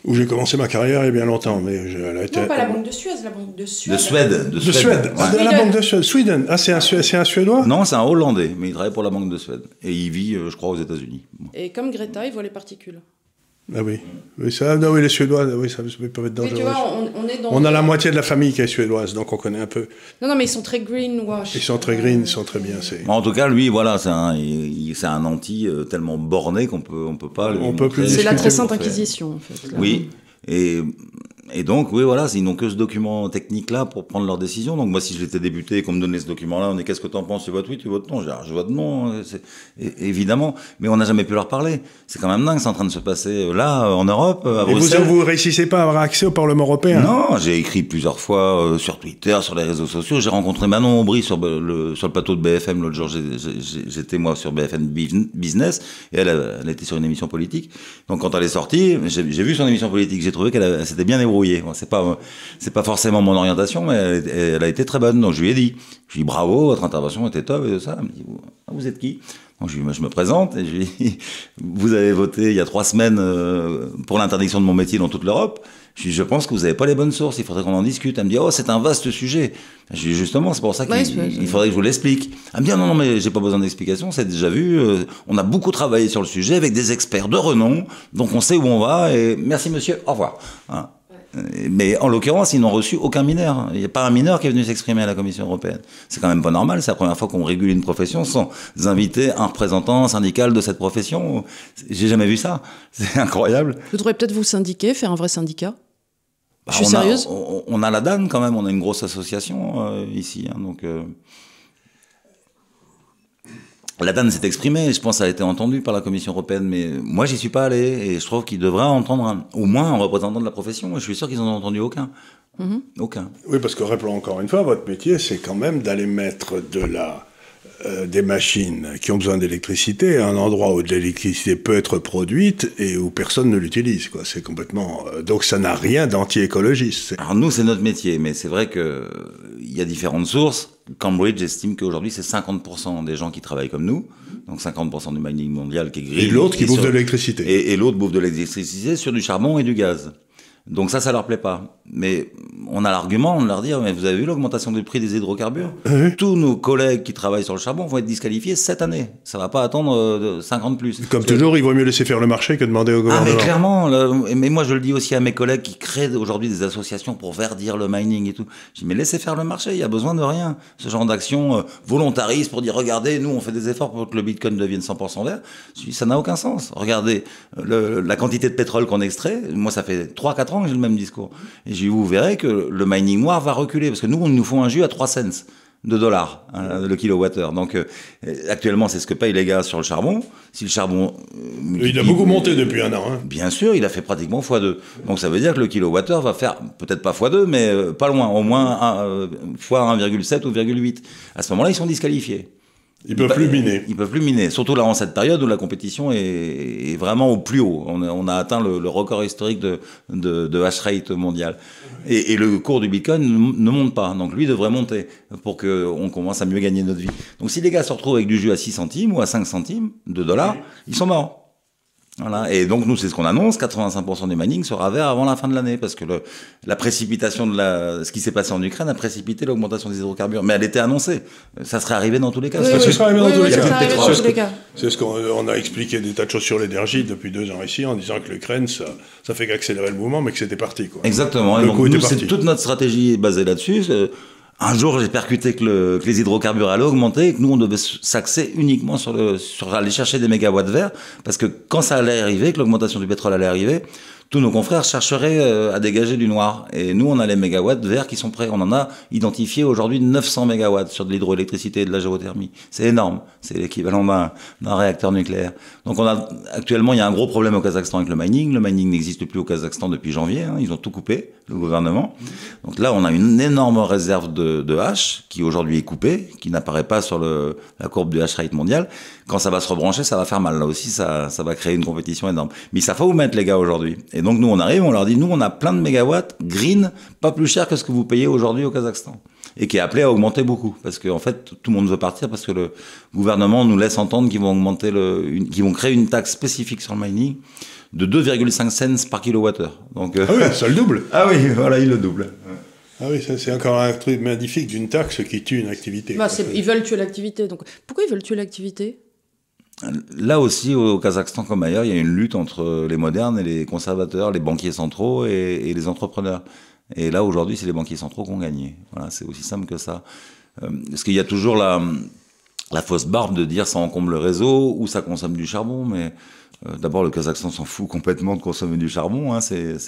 où j'ai commencé ma carrière il y a bien longtemps. Mais elle a été... Non, pas la Banque de Suède, la Banque de Suède. De Suède. De Suède. De Suède. Ah, de la Banque de Suède. Sweden. Ah, c'est un, un, Suédois? Non, c'est un Hollandais, mais il travaille pour la Banque de Suède. Et il vit, je crois, aux États-Unis. Bon. Et comme Greta, il voit les particules. Ah oui, oui, ça, non, oui les Suédois, oui, ça peut être dangereux. Mais tu vois, on, on, est dans on a la moitié de la famille qui est suédoise, donc on connaît un peu. Non, non, mais ils sont très greenwash. Ils sont très green, ils sont très bien. C'est... En tout cas, lui, voilà, c'est un, c'est un anti euh, tellement borné qu'on peut, on peut pas. On peut plus. C'est la très sainte inquisition, en fait. Là. Oui. Et, et donc, oui, voilà, ils n'ont que ce document technique-là pour prendre leurs décisions. Donc, moi, si j'étais débuté et qu'on me donnait ce document-là, on est qu'est-ce que tu en penses? Tu votes oui, tu votes non. Je, je vote non, évidemment. Mais on n'a jamais pu leur parler. C'est quand même dingue, c'est en train de se passer là, en Europe, à et Bruxelles. Vous ne réussissez pas à avoir accès au Parlement européen? Non, j'ai écrit plusieurs fois euh, sur Twitter, sur les réseaux sociaux. J'ai rencontré Manon Aubry sur le, sur le plateau de BFM l'autre jour. J'étais, moi, sur BFM Business et elle, elle était sur une émission politique. Donc, quand elle est sortie, j'ai vu son émission politique. J'ai trouvé qu'elle s'était bien débrouillée. Bon, c'est pas, c'est pas forcément mon orientation, mais elle, elle, a été très bonne. Donc je lui ai dit, je lui ai dit bravo, votre intervention était top et tout ça. Elle me dit, vous êtes qui? Donc je, lui, je me présente et je lui dis, vous avez voté il y a trois semaines euh, pour l'interdiction de mon métier dans toute l'Europe. Je lui dis, je pense que vous n'avez pas les bonnes sources, il faudrait qu'on en discute. Elle me dit, oh, c'est un vaste sujet. Je lui dis, justement, c'est pour ça qu'il ouais, il faudrait que je vous l'explique. Elle me dit, non, non, mais j'ai pas besoin d'explication, c'est déjà vu. Euh, on a beaucoup travaillé sur le sujet avec des experts de renom, donc on sait où on va. Et merci monsieur, au revoir. Hein. Mais en l'occurrence, ils n'ont reçu aucun mineur. Il n'y a pas un mineur qui est venu s'exprimer à la Commission européenne. C'est quand même pas normal. C'est la première fois qu'on régule une profession sans inviter un représentant syndical de cette profession. J'ai jamais vu ça. C'est incroyable. Vous devriez peut-être vous syndiquer, faire un vrai syndicat. Bah, Je suis on sérieuse. A, on, on, a la DAN quand même. On a une grosse association euh, ici. Hein, donc. Euh la DAN s'est exprimée, je pense que ça a été entendu par la Commission européenne, mais moi j'y suis pas allé et je trouve qu'il devrait entendre un, au moins un représentant de la profession. Je suis sûr qu'ils n'en ont entendu aucun. Mm -hmm. Aucun. Oui, parce que rappelons encore une fois, votre métier, c'est quand même d'aller mettre de la, euh, des machines qui ont besoin d'électricité à un endroit où de l'électricité peut être produite et où personne ne l'utilise. Quoi. C'est complètement. Euh, donc ça n'a rien d'anti-écologiste. Alors nous, c'est notre métier, mais c'est vrai que il y a différentes sources. Cambridge estime qu'aujourd'hui, c'est 50% des gens qui travaillent comme nous, donc 50% du mining mondial qui est gris. Et l'autre qui bouffe sur... de l'électricité. Et, et l'autre bouffe de l'électricité sur du charbon et du gaz. Donc ça, ça leur plaît pas. Mais on a l'argument de leur dire, mais vous avez vu l'augmentation du prix des hydrocarbures? Oui. Tous nos collègues qui travaillent sur le charbon vont être disqualifiés cette année. Ça va pas attendre euh, 50 plus. Comme toujours, que... il vaut mieux laisser faire le marché que demander au gouvernement. Ah mais clairement, mais moi je le dis aussi à mes collègues qui créent aujourd'hui des associations pour verdir le mining et tout. Je dis, mais laissez faire le marché, il y a besoin de rien. Ce genre d'action euh, volontariste pour dire, regardez, nous on fait des efforts pour que le bitcoin devienne 100% vert. Je dis, ça n'a aucun sens. Regardez le, la quantité de pétrole qu'on extrait. Moi ça fait 3-4 ans que j'ai le même discours. Et j'ai vous verrez que le mining noir va reculer parce que nous, on nous font un jus à 3 cents. de dollars hein, le kilowattheure. Donc euh, actuellement, c'est ce que payent les gars sur le charbon. Si le charbon... euh, il a beaucoup monté depuis un an. Hein. Bien sûr, il a fait pratiquement x2. Donc ça veut dire que le kilowattheure va faire peut-être pas x2, mais euh, pas loin, au moins un, euh, fois 1,7 ou 1,8. À ce moment-là, ils sont disqualifiés. Ils peuvent plus miner. Ils peuvent plus miner, surtout là en cette période où la compétition est, est vraiment au plus haut. On a, on a atteint le, le, record historique de, de, de hash rate mondial. Et, et, le cours du Bitcoin ne monte pas, donc lui devrait monter pour qu'on commence à mieux gagner notre vie. Donc si les gars se retrouvent avec du jus à 6 centimes ou à 5 centimes de dollars, ils sont morts. Voilà. Et donc nous, c'est ce qu'on annonce, 85% du mining sera vert avant la fin de l'année, parce que le, la précipitation de la, ce qui s'est passé en Ukraine a précipité l'augmentation des hydrocarbures. Mais elle était annoncée. Ça serait arrivé dans tous les cas. Oui, oui, ça serait arrivé dans tous les cas. C'est ce qu'on a expliqué des tas de choses sur l'énergie depuis deux ans ici, en disant que l'Ukraine, ça, ça fait qu'accélérer le mouvement, mais que c'était parti. Quoi. Exactement. Le et donc, nous, toute notre stratégie est basée là-dessus. Un jour, j'ai percuté que, le, que, les hydrocarbures allaient augmenter et que nous, on devait s'axer uniquement sur, le, aller chercher des mégawatts verts, parce que quand ça allait arriver, que l'augmentation du pétrole allait arriver, tous nos confrères chercheraient euh, à dégager du noir. Et nous, on a les mégawatts verts qui sont prêts. On en a identifié aujourd'hui 900 mégawatts sur de l'hydroélectricité et de la géothermie. C'est énorme. C'est l'équivalent d'un réacteur nucléaire. Donc, on a actuellement, il y a un gros problème au Kazakhstan avec le mining. Le mining n'existe plus au Kazakhstan depuis janvier. Hein. Ils ont tout coupé, le gouvernement. Donc là, on a une énorme réserve de, de hash qui aujourd'hui est coupée, qui n'apparaît pas sur le, la courbe du hash rate mondial. Quand ça va se rebrancher, ça va faire mal. Là aussi, ça, ça va créer une compétition énorme. Mais ça faut vous mettre, les gars, aujourd'hui. Et donc, nous, on arrive, on leur dit, nous, on a plein de mégawatts green, pas plus cher que ce que vous payez aujourd'hui au Kazakhstan. Et qui est appelé à augmenter beaucoup. Parce qu'en en fait, tout le monde veut partir parce que le gouvernement nous laisse entendre qu'ils vont augmenter le, qu'ils vont créer une taxe spécifique sur le mining de 2,5 cents par kilowattheure. Donc, euh... Ah oui, ça le double. ah oui, voilà, il le double. Ah oui, c'est encore un truc magnifique d'une taxe qui tue une activité. Bah, ils veulent tuer l'activité. Donc, pourquoi ils veulent tuer l'activité? Là aussi, au Kazakhstan comme ailleurs, il y a une lutte entre les modernes et les conservateurs, les banquiers centraux et, les entrepreneurs. Et là, aujourd'hui, c'est les banquiers centraux qui ont gagné. Voilà, c'est aussi simple que ça. Euh, parce qu'il y a toujours la, la fausse barbe de dire ça encombre le réseau ou ça consomme du charbon, mais euh, d'abord, le Kazakhstan s'en fout complètement de consommer du charbon. Hein, c'est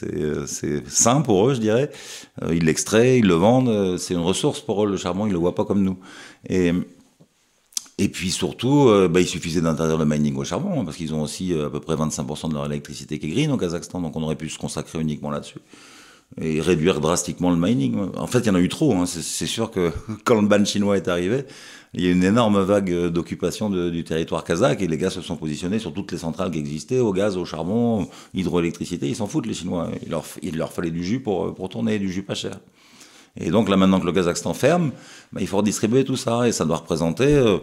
sain pour eux, je dirais. Euh, ils l'extraient, ils le vendent. C'est une ressource pour eux, le charbon. Ils le voient pas comme nous. Et puis surtout, euh, bah, il suffisait d'interdire le mining au charbon, hein, parce qu'ils ont aussi euh, à peu près 25% de leur électricité qui est green au Kazakhstan, donc on aurait pu se consacrer uniquement là-dessus. Et réduire drastiquement le mining. En fait, il y en a eu trop. Hein. C'est sûr que quand le ban chinois est arrivé, il y a une énorme vague d'occupation du territoire kazakh et les gars se sont positionnés sur toutes les centrales qui existaient, au gaz, au charbon, hydroélectricité. Ils s'en foutent, les Chinois. Il leur, il leur fallait du jus pour, pour tourner, du jus pas cher. Et donc là, maintenant que le Kazakhstan ferme, bah, il faut redistribuer tout ça et ça doit représenter. Euh,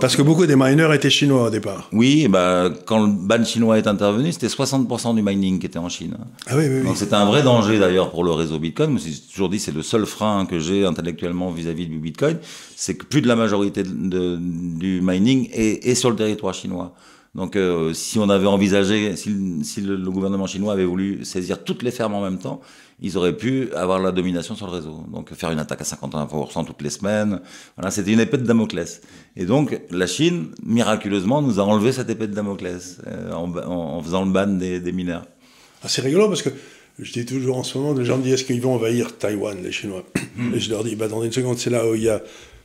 Parce que beaucoup des miners étaient chinois au départ. Oui, bah, quand le ban chinois est intervenu, c'était 60% du mining qui était en Chine. Ah oui, oui, oui. Donc c'était un vrai danger d'ailleurs pour le réseau Bitcoin. Je me suis toujours dit c'est le seul frein que j'ai intellectuellement vis-à-vis -vis du Bitcoin, c'est que plus de la majorité de, de, du mining est, est, sur le territoire chinois. Donc euh, si on avait envisagé, si, si le, le, gouvernement chinois avait voulu saisir toutes les fermes en même temps, ils auraient pu avoir la domination sur le réseau. Donc faire une attaque à 51% toutes les semaines, voilà, c'était une épée de Damoclès. Et donc la Chine, miraculeusement, nous a enlevé cette épée de Damoclès euh, en, faisant le ban des, des mineurs. Ah, c'est rigolo parce que je dis toujours en ce moment, les gens me disent est-ce qu'ils vont envahir Taïwan, les Chinois? Et je leur dis, bah, dans une seconde, c'est là où il y a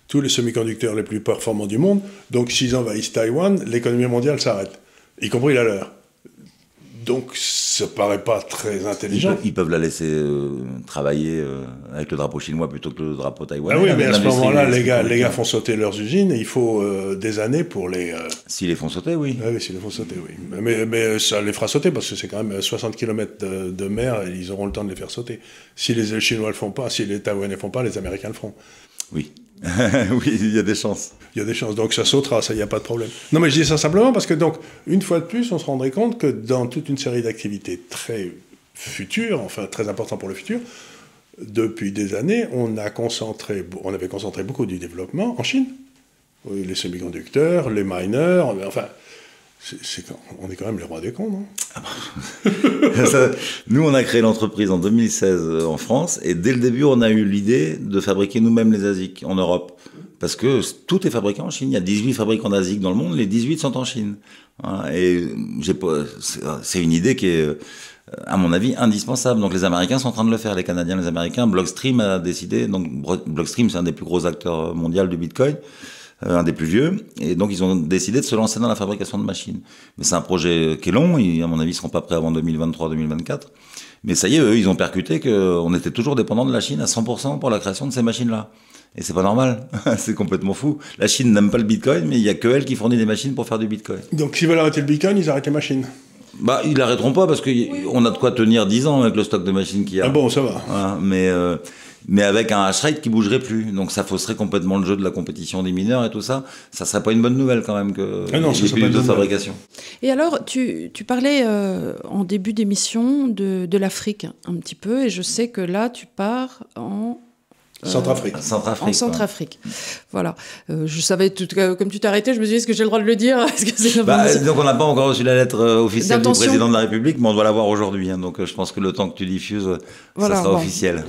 tous les semi-conducteurs les plus performants du monde. Donc s'ils envahissent Taïwan, l'économie mondiale s'arrête, y compris la leur. Donc ça paraît pas très intelligent. Ils peuvent, ils peuvent la laisser euh, travailler euh, avec le drapeau chinois plutôt que le drapeau taïwanais. Ah oui, mais à ce moment-là, les gars, les gars font sauter leurs usines et il faut euh, des années pour les. S'ils les font sauter, oui. Ah oui, s'ils les font sauter, oui. Mais, mais, ça les fera sauter parce que c'est quand même 60 km de, de, mer et ils auront le temps de les faire sauter. Si les Chinois le font pas, si les Taïwanais le font pas, les Américains le feront. Oui. oui, il y a des chances. Il y a des chances. Donc ça sautera, ça, il n'y a pas de problème. Non, mais je dis ça simplement parce que, donc, une fois de plus, on se rendrait compte que dans toute une série d'activités très futures, enfin très importantes pour le futur, depuis des années, on, a concentré, on avait concentré beaucoup du développement en Chine. Les semi-conducteurs, les miners, enfin, on est quand même les rois des cons, Ça, Nous, on a créé l'entreprise en 2016 en France, et dès le début, on a eu l'idée de fabriquer nous-mêmes les ASIC en Europe. Parce que tout est fabriqué en Chine. Il y a 18 fabricants d'ASIC dans le monde, les 18 sont en Chine. Voilà. Et pas, c'est une idée qui est à mon avis, indispensable. Donc les Américains sont en train de le faire, les Canadiens, les Américains. Blockstream a décidé, donc Blockstream c'est un des plus gros acteurs mondiaux du Bitcoin, euh, un des plus vieux, et donc ils ont décidé de se lancer dans la fabrication de machines. Mais c'est un projet qui est long, et à mon avis ils seront pas prêts avant 2023-2024. Mais ça y est, eux, ils ont percuté qu'on était toujours dépendant de la Chine à 100% pour la création de ces machines-là. Et c'est pas normal, c'est complètement fou. La Chine n'aime pas le Bitcoin, mais il y a que elle qui fournit des machines pour faire du Bitcoin. Donc s'ils veulent arrêter le Bitcoin, ils arrêtent les machines bah, ils l'arrêteront pas parce qu'on a de quoi tenir 10 ans avec le stock de machines qu'il y a. Ah bon, ça va. mais, euh, mais avec un hash rate qui bougerait plus. Donc ça fausserait complètement le jeu de la compétition des mineurs et tout ça. Ça serait pas une bonne nouvelle quand même que ah non, plus de fabrication. Et alors, tu, tu parlais euh, en début d'émission de, de l'Afrique un petit peu, et je sais que là, tu pars en euh, Centrafrique. Centrafrique. En Centrafrique. Voilà. Euh, je savais, tout, comme tu t'es arrêté, je me suis dit, est-ce que j'ai le droit de le dire? Que bah, Donc, on n'a pas encore reçu la lettre euh, officielle du président de la République, mais on doit l'avoir aujourd'hui. Hein, donc, je pense que le temps que tu diffuses, ça sera officiel.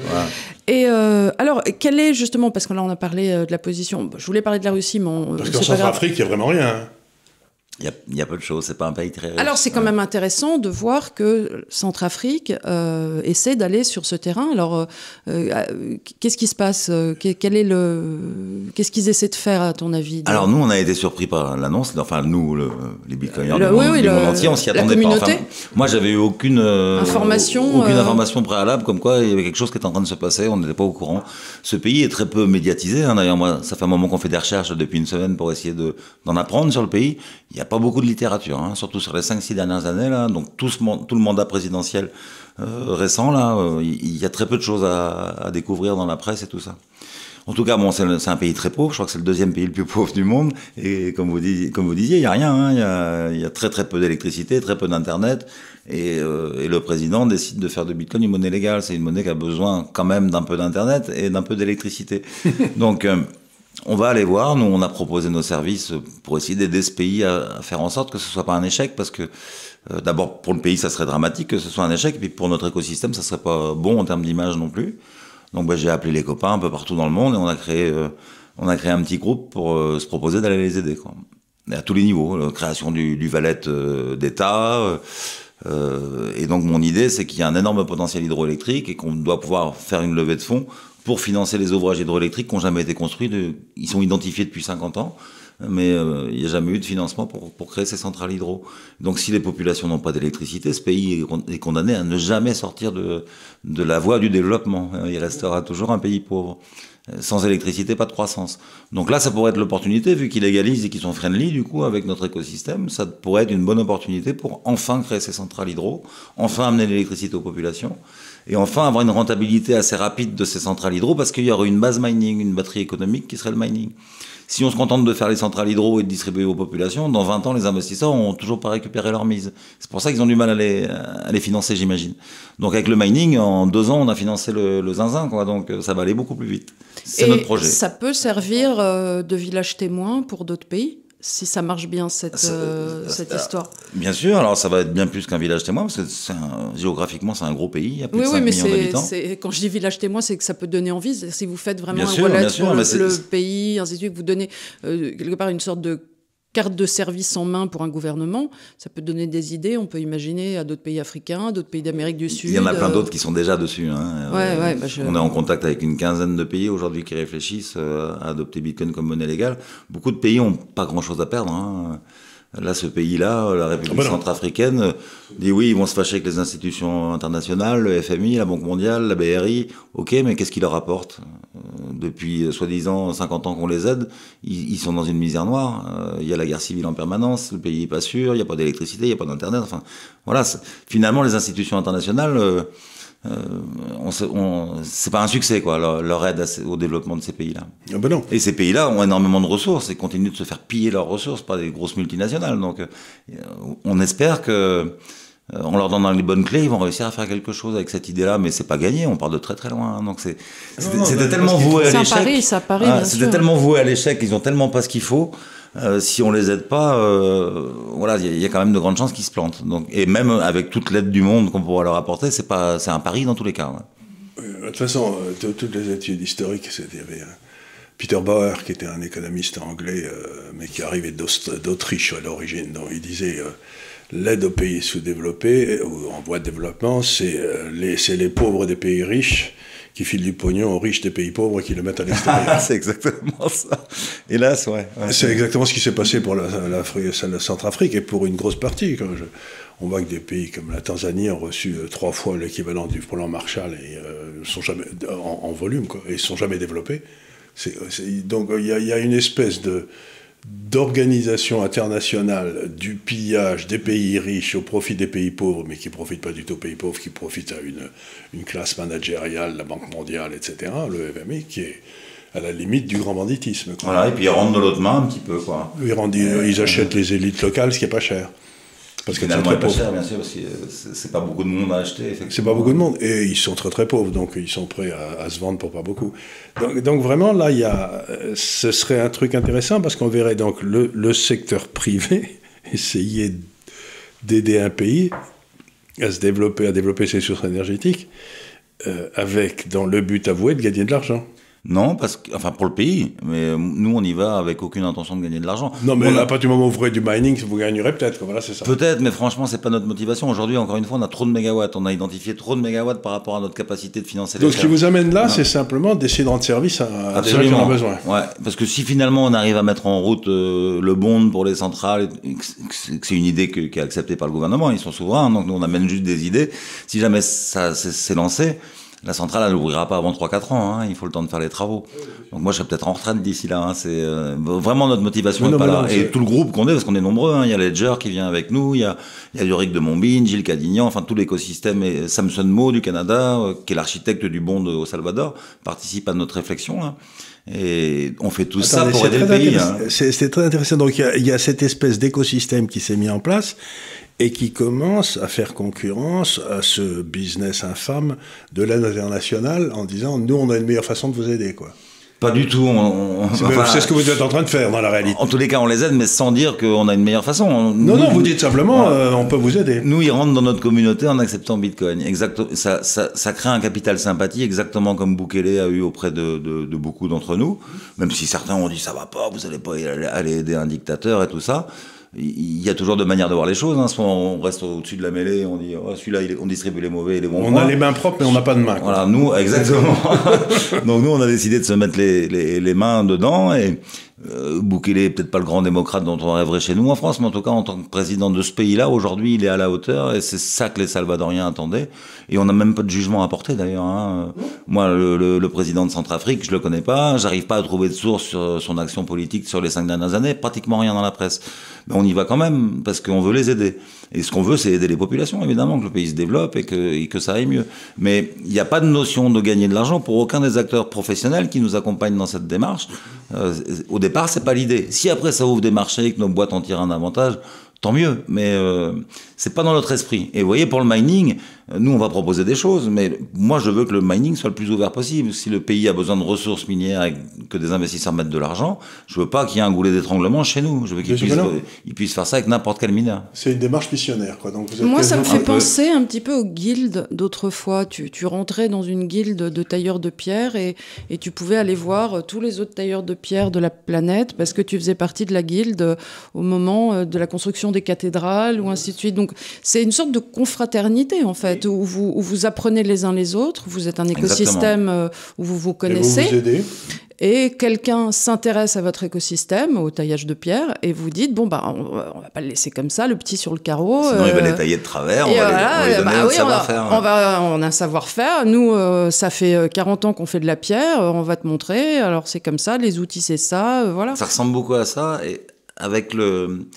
Et alors, quel est justement, parce que là, on a parlé de la position, je voulais parler de la Russie, mais Parce qu'en Centrafrique, il n'y a vraiment rien. Il y, a, peu de choses, c'est pas un pays très riche. Alors c'est quand même intéressant de voir que Centrafrique euh, essaie d'aller sur ce terrain. Alors euh, euh, qu'est-ce qui se passe Quel est le Qu'est-ce qu'ils essaient de faire à ton avis Alors nous on a été surpris par l'annonce. Enfin nous les bitcoiners du, monde, oui, entier, on s'y attendait pas. Enfin, moi j'avais eu aucune information, aucune information préalable comme quoi il y avait quelque chose qui était en train de se passer. On n'était pas au courant. Ce pays est très peu médiatisé. Hein. D'ailleurs moi ça fait un moment qu'on fait des recherches depuis une semaine pour essayer d'en apprendre sur le pays. Il y a pas beaucoup de littérature, hein, surtout sur les 5-6 dernières années. Là, donc tout, ce, tout le mandat présidentiel euh, récent, là, euh, il y, a très peu de choses à, à, découvrir dans la presse et tout ça. En tout cas, bon, c'est un pays très pauvre. Je crois que c'est le deuxième pays le plus pauvre du monde. Et comme vous, disiez, comme vous disiez, il y a rien. Hein, il, y a, il y, a, très très peu d'électricité, très peu d'internet. Et, euh, et, le président décide de faire de Bitcoin une monnaie légale. C'est une monnaie qui a besoin quand même d'un peu d'internet et d'un peu d'électricité. Donc euh, on va aller voir. Nous, on a proposé nos services pour essayer d'aider ce pays à, faire en sorte que ce soit pas un échec, parce que euh, d'abord pour le pays, ça serait dramatique que ce soit un échec, et puis pour notre écosystème, ça serait pas bon en termes d'image non plus. Donc, bah, j'ai appelé les copains un peu partout dans le monde et on a créé, euh, on a créé un petit groupe pour euh, se proposer d'aller les aider, quoi. à tous les niveaux, la création du, du valet d'État. et donc, mon idée, c'est qu'il y a un énorme potentiel hydroélectrique et qu'on doit pouvoir faire une levée de fonds pour financer les ouvrages hydroélectriques qui n'ont jamais été construits. Ils sont identifiés depuis 50 ans, mais euh, il n'y a jamais eu de financement pour, créer ces centrales hydro. Donc si les populations n'ont pas d'électricité, ce pays est condamné à ne jamais sortir de, la voie du développement. Il restera toujours un pays pauvre. Sans électricité, pas de croissance. Donc là, ça pourrait être l'opportunité, vu qu'ils légalisent et qu'ils sont friendly, du coup, avec notre écosystème, ça pourrait être une bonne opportunité pour enfin créer ces centrales hydro, enfin amener l'électricité aux populations et enfin avoir une rentabilité assez rapide de ces centrales hydro parce qu'il y aurait une base mining, une batterie économique qui serait le mining. Si on se contente de faire les centrales hydro et de distribuer aux populations, dans 20 ans, les investisseurs n'ont toujours pas récupéré leur mise. C'est pour ça qu'ils ont du mal à les, à les financer, j'imagine. Donc avec le mining, en deux ans, on a financé le, le zinzin, quoi. Donc ça va aller beaucoup plus vite. C'est notre projet. Ça peut servir euh, de village témoin pour d'autres pays? Si ça marche bien cette, euh, cette histoire. Bien sûr, alors ça va être bien plus qu'un village témoin, parce que un, géographiquement c'est un gros pays, il y a plus de 5 oui, millions d'habitants. Quand je dis village témoin, c'est que ça peut donner envie. Si vous faites vraiment un wallet pour le, pays, ainsi de suite, que vous donnez euh, quelque part une sorte de carte de service en main pour un gouvernement, ça peut donner des idées. On peut imaginer à d'autres pays africains, d'autres pays d'Amérique du Sud. Il y en a plein d'autres qui sont déjà dessus. Hein. Ouais, bah On est en contact avec une quinzaine de pays aujourd'hui qui réfléchissent euh, à adopter Bitcoin comme monnaie légale. Beaucoup de pays n'ont pas grand-chose à perdre. Hein. Là, ce pays-là, la République ah bah centrafricaine, dit oui, ils vont se fâcher avec les institutions internationales, le FMI, la Banque mondiale, la BRI. Ok, mais qu'est-ce qu'ils leur apportent? Euh, Depuis euh, soi-disant 50 ans qu'on les aide, ils, sont dans une misère noire. Euh, il y a la guerre civile en permanence, le pays est pas sûr, il n'y a pas d'électricité, il n'y a pas d'internet. Enfin, voilà. Finalement, les institutions internationales euh, c'est pas un succès, quoi, leur, aide au développement de ces pays-là. Ah ben non. Et ces pays-là ont énormément de ressources et continuent de se faire piller leurs ressources par des grosses multinationales. Donc, euh, on espère que euh, on leur donnant les bonnes clés, ils vont réussir à faire quelque chose avec cette idée-là, mais c'est pas gagné, on part de très très loin. Hein. donc c'est, c'était tellement voué à l'échec. c'était tellement voué à l'échec, ils ont tellement pas ce qu'il faut euh, si on les aide pas, euh, voilà, il y, a quand même de grandes chances qu'ils se plantent. Donc, et même avec toute l'aide du monde qu'on pourra leur apporter, c'est pas, c'est un pari dans tous les cas. de toute façon, toutes les études historiques, c'était Peter Bauer, qui était un économiste anglais, mais qui arrivait d'Autriche à l'origine, dont il disait l'aide aux pays sous-développés ou en voie de développement, c'est les pauvres des pays riches qui filent du pognon aux riches des pays pauvres et qui le mettent à l'extérieur. c'est exactement ça. Hélas, ouais. c'est exactement ce qui s'est passé pour la, la, Centrafrique et pour une grosse partie. on voit que des pays comme la Tanzanie ont reçu euh, trois fois l'équivalent du plan Marshall et euh, sont jamais en, volume quoi, et sont jamais développés. donc il y, a une espèce de d'organisation internationale du pillage des pays riches au profit des pays pauvres, mais qui ne profitent pas du tout aux pays pauvres, qui profitent à une, une classe managériale, la Banque mondiale, etc., le FMI, qui est à la limite du grand banditisme. Voilà, et puis ils rentrent de l'autre main un petit peu. Quoi. Ils, rendent, ils achètent les élites locales, ce qui n'est pas cher. Parce qu'elles sont très pas cher, bien sûr, parce que c'est pas beaucoup de monde à acheter. C'est pas beaucoup de monde, et ils sont très très pauvres, donc ils sont prêts à, se vendre pour pas beaucoup. Donc, donc, vraiment, là, il y a, ce serait un truc intéressant, parce qu'on verrait donc le, le secteur privé essayer d'aider un pays à se développer, à développer ses sources énergétiques, euh, avec dans le but avoué de gagner de l'argent. Non, parce que, enfin, pour le pays, mais nous, on y va avec aucune intention de gagner de l'argent. Non, mais à partir du moment où vous ferez du mining, vous gagnerez peut-être, voilà, c'est ça. Peut-être, mais franchement, c'est pas notre motivation. Aujourd'hui, encore une fois, on a trop de mégawatts. On a identifié trop de mégawatts par rapport à notre capacité de financer Donc, ce qui vous amène là, c'est simplement d'essayer de rendre service à, gens qui en ont besoin. Ouais, parce que si finalement on arrive à mettre en route euh, le bond pour les centrales, c'est une idée qui est acceptée par le gouvernement, ils sont souverains, donc nous on amène juste des idées. Si jamais ça s'est lancé, la centrale, elle n'ouvrira pas avant 3-4 ans. Hein. Il faut le temps de faire les travaux. Donc moi, je serai peut-être en retraite d'ici là. Hein. C'est euh, vraiment notre motivation n'est pas là. Et tout le groupe qu'on est, parce qu'on est nombreux. Hein. Il y a Ledger qui vient avec nous. Il y a, il y a Yorick de Montbine, Gilles Cadignan, enfin tout l'écosystème. Et Samson Mo du Canada, euh, qui est l'architecte du bond au Salvador, participe à notre réflexion. Là. Et on fait tout ça pour aider le pays. C'est très intéressant. Donc il y a, il y a cette espèce d'écosystème qui s'est mis en place et qui commence à faire concurrence à ce business infâme de l'aide internationale en disant nous on a une meilleure façon de vous aider quoi. Pas du tout. c'est ce que vous êtes en train de faire dans la réalité. En tous les cas, on les aide, mais sans dire qu'on a une meilleure façon. Non, non, vous dites simplement, euh, on peut vous aider. Nous, ils rentrent dans notre communauté en acceptant Bitcoin. Ça, ça, ça, crée un capital sympathie, exactement comme Bukele a eu auprès de, de, de beaucoup d'entre nous. Même si certains ont dit ça va pas, vous allez pas aller aider un dictateur et tout ça il y a toujours deux manières de voir les choses. Hein. Soit on reste au-dessus de la mêlée, on dit oh, celui-là, on distribue les mauvais et les bons. On a les mains propres, mais on n'a pas de mains. Voilà, nous, exactement. Donc nous, on a décidé de se mettre les, les, les mains dedans et euh, Boukele peut-être pas le grand démocrate dont on rêverait chez nous en France, mais en tout cas en tant que président de ce pays-là, aujourd'hui, il est à la hauteur et c'est ça que les Salvadoriens attendaient. Et on n'a même pas de jugement à porter d'ailleurs. Hein. Moi, le, le, président de Centrafrique, je le connais pas, j'arrive pas à trouver de source sur son action politique sur les cinq dernières années, pratiquement rien dans la presse. Mais on y va quand même parce qu'on veut les aider. Et ce qu'on veut, c'est aider les populations, évidemment, que le pays se développe et que, et que ça aille mieux. Mais il n'y a pas de notion de gagner de l'argent pour aucun des acteurs professionnels qui nous accompagnent dans cette démarche. Euh, au départ, c'est pas l'idée. Si après ça ouvre des marchés et que nos boîtes en tirent un avantage, tant mieux. Mais euh, c'est pas dans notre esprit. Et vous voyez, pour le mining, euh, nous, on va proposer des choses, mais moi, je veux que le mining soit le plus ouvert possible. Si le pays a besoin de ressources minières et que des investisseurs mettent de l'argent, je veux pas qu'il y ait un goulet d'étranglement chez nous. Je veux qu'ils puissent, puissent, faire ça avec n'importe quel mineur. C'est une démarche missionnaire, quoi. Donc moi, ça me fait penser un petit peu aux guildes d'autrefois. Tu, tu, rentrais dans une guilde de tailleurs de pierre et, et tu pouvais aller voir tous les autres tailleurs de pierre de la planète parce que tu faisais partie de la guilde au moment euh, de la construction des cathédrales ou ainsi de suite. Donc c'est une sorte de confraternité en fait, où vous, vous apprenez les uns les autres, vous êtes un écosystème euh, où vous vous connaissez. Et vous, vous aidez et quelqu'un s'intéresse à votre écosystème, au taillage de pierre, et vous dites bon bah on, va pas le laisser comme ça, le petit sur le carreau. Sinon il va les euh, tailler de travers. On va, les, bah on savoir-faire. On, va, on a un savoir-faire. Nous, euh, ça fait 40 ans qu'on fait de la pierre. On va te montrer. Alors c'est comme ça. Les outils c'est ça. voilà. Ça ressemble beaucoup à ça et avec le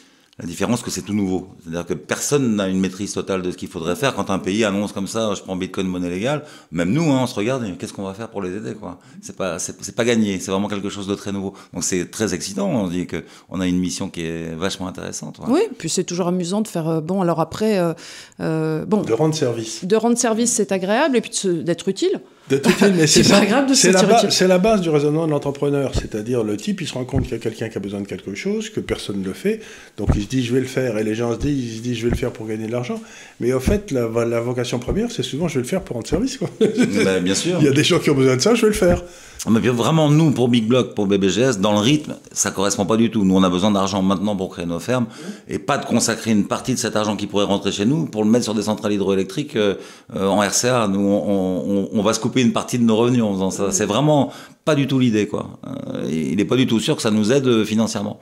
la différence que c'est tout nouveau. C'est-à-dire que personne n'a une maîtrise totale de ce qu'il faudrait faire. Quand un pays annonce comme ça, je prends Bitcoin monnaie légale, même nous, hein, on se regarde, qu'est-ce qu'on va faire pour les aider, quoi? C'est pas, c'est, pas gagné. C'est vraiment quelque chose de très nouveau. Donc c'est très excitant. On dit que on a une mission qui est vachement intéressante. Oui, puis c'est toujours amusant de faire, euh, bon, alors après, euh, euh, bon. De rendre service. De rendre service, c'est agréable, et puis d'être utile. De toute une, mais C'est pas grave de se C'est la, ba- la base du raisonnement de l'entrepreneur. C'est-à-dire, le type, il se rend compte qu'il y a quelqu'un qui a besoin de quelque chose, que personne ne le fait. Donc, il se dit, je vais le faire. Et les gens se disent, ils se disent, je vais le faire pour gagner de l'argent. Mais au fait, la, la vocation première, c'est souvent, je vais le faire pour rendre service. Quoi. Ben, bien sûr. il y a des gens qui ont besoin de ça, je vais le faire. Mais vraiment, nous, pour Big Block, pour BBGS, dans le rythme, ça correspond pas du tout. Nous, on a besoin d'argent maintenant pour créer nos fermes et pas de consacrer une partie de cet argent qui pourrait rentrer chez nous pour le mettre sur des centrales hydroélectriques euh, euh, en RCA. Nous, on, on- on va se couper une partie de nos revenus en faisant ça. C'est vraiment pas du tout l'idée, quoi. Euh, il est pas du tout sûr que ça nous aide euh, financièrement.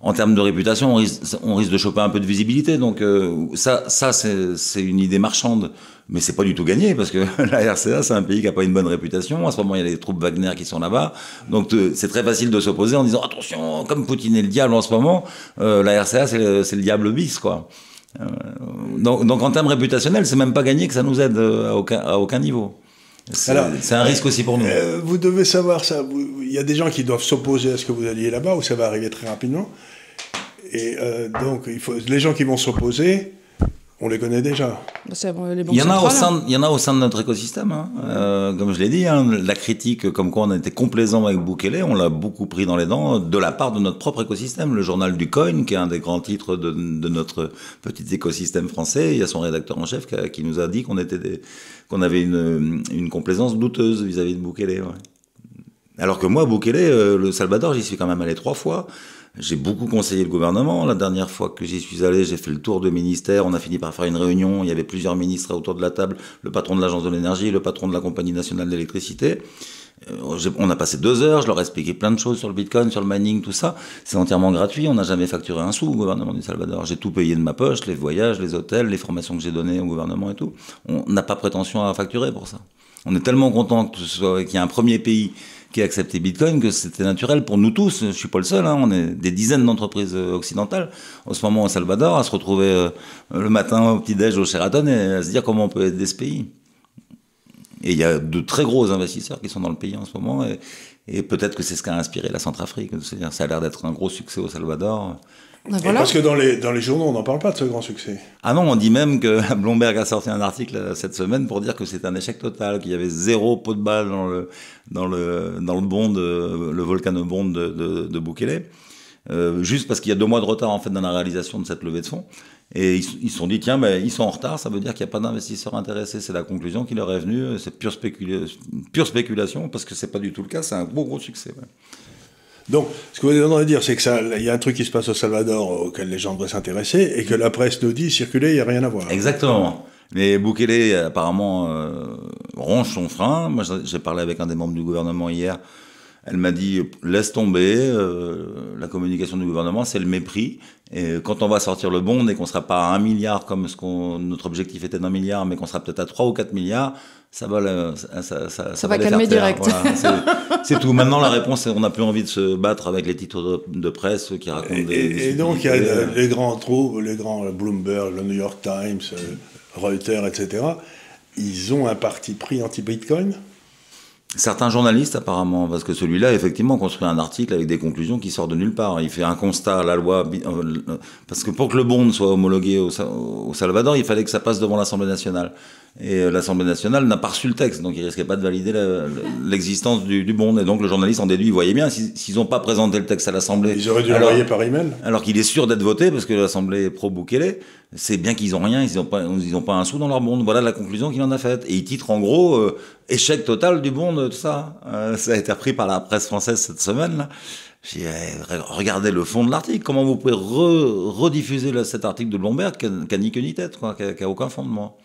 En termes de réputation, on risque, on risque de choper un peu de visibilité. Donc euh, ça, ça c'est une idée marchande, mais c'est pas du tout gagné parce que la RCA, c'est un pays qui a pas une bonne réputation. À ce moment, il y a les troupes Wagner qui sont là-bas, donc euh, c'est très facile de s'opposer en disant attention, comme Poutine est le diable en ce moment, euh, la RCA c'est le, diable bis, quoi. Euh, donc, donc en termes réputationnels, c'est même pas gagné que ça nous aide à aucun, à aucun niveau. C'est un risque aussi pour nous. Euh, vous devez savoir ça. Il y a des gens qui doivent s'opposer à ce que vous alliez là-bas, où ça va arriver très rapidement. Et donc, il faut, les gens qui vont s'opposer, on les connaît déjà. Bah, les Il y, en a au sein, il y en a au sein de notre écosystème. hein. Euh, comme je l'ai dit, hein, la critique, comme quoi on a été complaisant avec Bukele, on l'a beaucoup pris dans les dents de la part de notre propre écosystème. Le journal du Coin, qui est un des grands titres de, de notre petit écosystème français, il y a son rédacteur en chef qui, a- qui nous a dit qu'on était avait une, une complaisance douteuse vis-à-vis de Bukele. ouais. Alors que moi, Bukele, euh, le Salvador, j'y suis quand même allé trois fois. J'ai beaucoup conseillé le gouvernement. La dernière fois que j'y suis allé, j'ai fait le tour de ministère. On a fini par faire une réunion. Il y avait plusieurs ministres autour de la table. Le patron de l'agence de l'énergie, le patron de la compagnie nationale d'électricité. Euh, On a passé deux heures, je leur ai expliqué plein de choses sur le bitcoin, sur le mining, tout ça. C'est entièrement gratuit, on n'a jamais facturé un sou au gouvernement du Salvador. J'ai tout payé de ma poche, les voyages, les hôtels, les formations que j'ai données au gouvernement et tout. On n'a pas prétention à facturer pour ça. On est tellement content qu'il y ait un premier pays qui Bitcoin que c'était naturel pour nous tous. Je suis pas le seul, hein, on est des dizaines d'entreprises euh, occidentales en ce moment au Salvador à se retrouver euh, le matin au petit-déj au Sheraton et à se dire comment on peut aider ce pays. Et il y a de très gros investisseurs qui sont dans le pays en ce moment. Et, et peut-être que c'est ce qui a inspiré la Centrafrique. Ça a l'air d'être un gros succès au Salvador. Bah, voilà. Parce que dans les, dans les journaux, on n'en parle pas de ce grand succès. Ah non, on dit même que Bloomberg a sorti un article euh, cette semaine pour dire que c'est un échec total, qu'il y avait zéro pot de balle dans le, dans le, dans le bond, de, le volcano bond de, de, de Bukele. Euh, juste parce qu'il y a deux mois de retard en fait dans la réalisation de cette levée de fonds. Et ils se sont dit, tiens, ben, ils sont en retard, ça veut dire qu'il n'y a pas d'investisseurs intéressés. C'est la conclusion qui leur est venue, c'est pure, spécula- pure spéculation, parce que c'est pas du tout le cas, c'est un gros gros succès. ouais. Donc, ce que vous êtes en train de dire, c'est que ça, il y a un truc qui se passe au Salvador auquel les gens devraient s'intéresser et que la presse nous dit circuler, il n'y a rien à voir. Exactement. Mais Bukele, apparemment, euh, ronge son frein. Moi, j'ai- j'ai parlé avec un des membres du gouvernement hier. Elle m'a dit laisse tomber. euh, la communication du gouvernement, c'est le mépris. Et quand on va sortir le bond et qu'on sera pas à un milliard comme ce qu'on notre objectif était d'un milliard, mais qu'on sera peut-être à 3 ou 4 milliards, ça va, le- ça, ça, ça, ça va les calmer direct. Voilà, c'est- c'est tout. Maintenant, la réponse, c'est on n'a plus envie de se battre avec les titres de, de presse qui racontent Et, des. et- des et donc, il y a les grands trous, les grands Bloomberg, le New York Times, euh, Reuters, etc. Ils ont un parti pris anti-Bitcoin? Certains journalistes, apparemment, parce que celui-là, effectivement, construit un article avec des conclusions qui sortent de nulle part. Il fait un constat la loi. euh, Parce que pour que le bond soit homologué au, au Salvador, il fallait que ça passe devant l'Assemblée nationale. Et euh, l'Assemblée nationale n'a pas reçu le texte, donc il risquait pas de valider l'existence du, du bond. Et donc le journaliste en déduit, il voyait bien, si- s'ils n'ont pas présenté le texte à l'Assemblée. Ils auraient dû l'envoyer par email. alors qu'il est sûr d'être voté parce que l'Assemblée est pro-Bukele, c'est bien qu'ils ont rien, ils n'ont pas, ils ont pas un sou dans leur bond. Voilà la conclusion qu'il en a faite. Et il titre en gros euh, échec total du bond, tout ça. Euh, ça a été repris par la presse française cette semaine. Là. J'ai re- regardez le fond de l'article. Comment vous pouvez re- rediffuser cet article de Bloomberg qui a, qui a ni queue ni tête, quoi, qui a, qui a aucun fondement?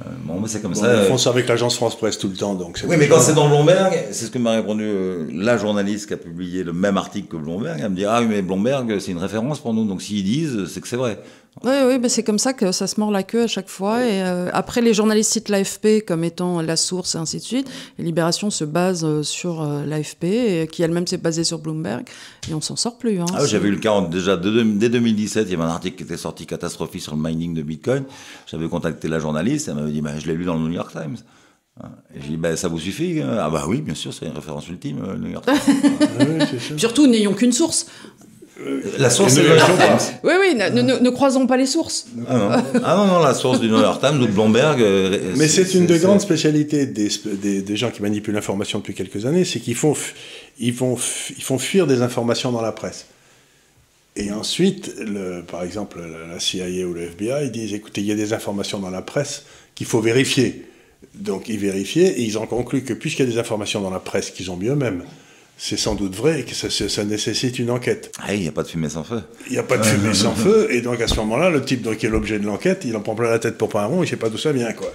Euh, bon, mais c'est comme Bon, ça. ils font ça avec l'agence France Presse tout le temps. Donc oui, mais quand c'est dans Bloomberg, c'est ce que m'a répondu euh, la journaliste qui a publié le même article que Bloomberg. Elle me dit Ah oui, mais Bloomberg, c'est une référence pour nous. Donc s'ils disent, c'est que c'est vrai. Oui, oui, bah c'est comme ça que ça se mord la queue à chaque fois. Et euh, après, les journalistes citent l'AFP comme étant la source et ainsi de suite. Et Libération se base euh, sur euh, l'AFP, qui elle-même s'est basée sur Bloomberg. Et on s'en sort plus. Hein, Ah, J'avais eu le cas déjà de- dès 2017. Il y avait un article qui était sorti catastrophique sur le mining de Bitcoin. J'avais contacté la journaliste. Elle m'avait dit bah, Je l'ai lu dans le New York Times. Hein. Et j'ai dit bah, Ça vous suffit Ah, bah oui, bien sûr, c'est une référence ultime, le New York Times. Ah oui, c'est ça. Surtout, n'ayons qu'une source. La source, Times. Oui, oui, ne, ne, ne, croisons pas les sources. Ah non. ah non, non, la source du New York Times ou de Bloomberg. Mais c'est une des grandes spécialités des, des, des, gens qui manipulent l'information depuis quelques années, c'est qu'ils font, ils font, ils font fuir des informations dans la presse. Et ensuite, le, par exemple, la CIA ou le FBI disent écoutez, il y a des informations dans la presse qu'il faut vérifier. Donc ils vérifiaient et ils ont conclu que puisqu'il y a des informations dans la presse qu'ils ont mis eux-mêmes, c'est sans doute vrai et que ça, ça nécessite une enquête. Ah, il n'y a pas de fumée sans feu. Il n'y a pas de fumée sans feu, et donc à ce moment-là, le type donc, qui est l'objet de l'enquête, il en prend plein la tête pour pas un rond, il ne sait pas d'où ça vient. Quoi.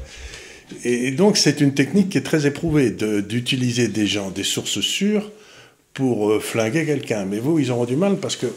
Et, donc c'est une technique qui est très éprouvée, d'utiliser des gens, des sources sûres, pour euh, flinguer quelqu'un. Mais vous, ils auront du mal parce que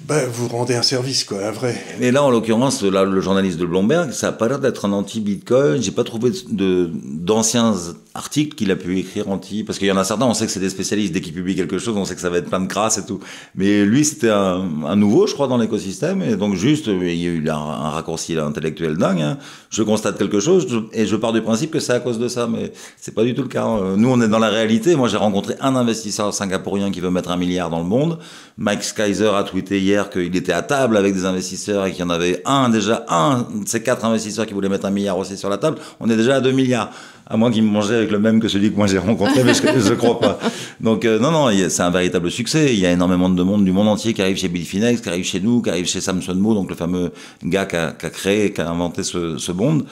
ben, vous rendez un service, quoi, un vrai. Mais là, en l'occurrence, le journaliste de Bloomberg, ça n'a pas l'air d'être un anti-Bitcoin. J'ai pas trouvé de, d'anciens articles qu'il a pu écrire anti. Parce qu'il y en a certains, on sait que c'est des spécialistes. Dès qu'ils publient quelque chose, on sait que ça va être plein de crasse et tout. Mais lui, c'était un, un nouveau, je crois, dans l'écosystème. Et donc, juste, il y a eu un, raccourci intellectuel dingue. Hein. Je constate quelque chose et je pars du principe que c'est à cause de ça. Mais c'est pas du tout le cas. Hein. Nous, on est dans la réalité. Moi, j'ai rencontré un investisseur singapourien qui veut mettre un milliard dans le monde. Mike Skyzer a tweeté hier qu'il était à table avec des investisseurs et qu'il y en avait un, déjà un de ces quatre investisseurs qui voulait mettre un milliard aussi sur la table, on est déjà à 2 milliards. À moins qu'il me mangeait avec le même que celui que moi j'ai rencontré, mais je ne crois pas. Donc euh, non, non, c'est un véritable succès. Il y a énormément de monde du monde entier qui arrive chez Bitfinex, qui arrive chez nous, qui arrive chez Samson Mo, donc le fameux gars qui a, qui a créé, qui a inventé ce, ce bond.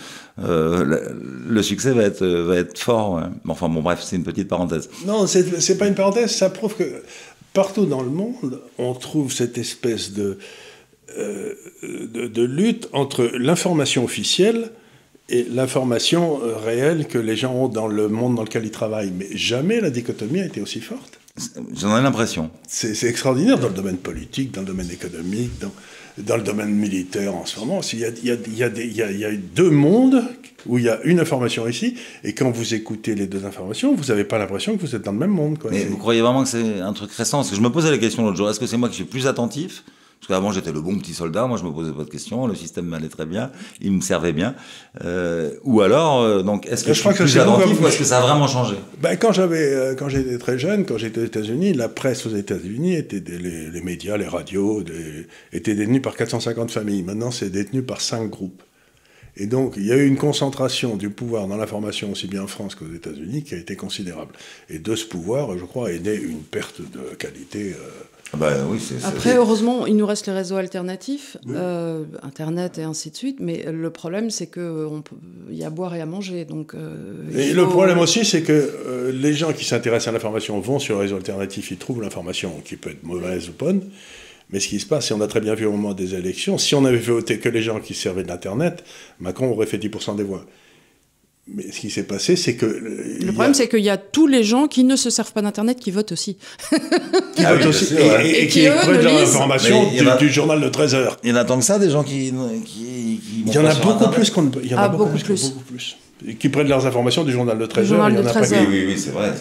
Euh, le, succès va être, fort. Ouais. Enfin bon, bref, c'est une petite parenthèse. Non, c'est pas une parenthèse, ça prouve que partout dans le monde, on trouve cette espèce de, euh, lutte entre l'information officielle et l'information euh, réelle que les gens ont dans le monde dans lequel ils travaillent. Mais jamais la dichotomie a été aussi forte. J'en ai l'impression. C'est extraordinaire dans le domaine politique, dans le domaine économique, dans, dans le domaine militaire en ce moment. Il y a, il y a, il y a, des, il y a, il y a deux mondes où il y a une information ici, et quand vous écoutez les deux informations, vous n'avez pas l'impression que vous êtes dans le même monde. Quoi. Mais vous croyez vraiment que c'est un truc récent? Parce que je me posais la question l'autre jour, est-ce que c'est moi qui suis plus attentif parce qu'avant j'étais le bon petit soldat, moi je me posais pas de questions, le système m'allait très bien, il me servait bien. Euh, ou alors, euh, donc, est-ce que je, je suis plus attentif ou est-ce que ça a vraiment changé? Ben, Quand j'avais, euh, quand j'étais très jeune, quand j'étais aux États-Unis, la presse aux États-Unis était des, les, les, médias, les radios, des, étaient détenus par 450 familles. Maintenant, c'est détenu par 5 groupes. Et donc, il y a eu une concentration du pouvoir dans l'information, aussi bien en France qu'aux États-Unis, qui a été considérable. Et de ce pouvoir, je crois, est née une perte de qualité. Euh... Bah, oui, c est... Après, heureusement, il nous reste les réseaux alternatifs, oui. euh, Internet et ainsi de suite. Mais le problème, c'est qu'il y a à boire et à manger. Donc, euh, et faut... le problème aussi, c'est que euh, les gens qui s'intéressent à l'information vont sur les réseaux alternatifs, ils trouvent l'information qui peut être mauvaise ou bonne. Mais ce qui se passe, et on a très bien vu au moment des élections, si on avait voté que les gens qui servaient d'Internet, Macron aurait fait 10% des voix. Mais ce qui s'est passé, c'est que. Le problème, a... c'est qu'il y a tous les gens qui ne se servent pas d'Internet qui votent aussi. qui ah votent oui, aussi. Sûr, et, ouais. et, et, qui, qui prennent leur information du, a... du, journal de 13 heures. Il y en a tant que ça, des gens qui. qui, qui il y en a beaucoup plus qu'on Il y en a ah, beaucoup, beaucoup, plus, beaucoup plus. Qui prennent leurs informations du journal de 13 heures. Il y en a pas oui, oui, oui, c'est vrai.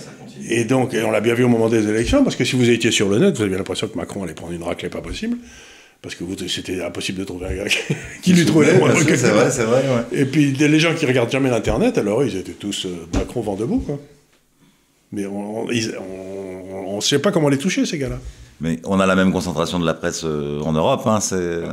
Et donc, et on l'a bien vu au moment des élections, parce que si vous étiez sur le net, vous aviez l'impression que Macron allait prendre une raclée pas possible. Parce que c'était impossible de trouver un gars qui lui trouvait C'est vrai, c'est vrai. Ouais. Et puis les gens qui regardent jamais l'internet, alors ils étaient tous euh, Macron vent debout, quoi. Mais on ne sait pas comment les toucher ces gars-là. Mais on a la même concentration de la presse euh, en Europe. Hein, c'est euh,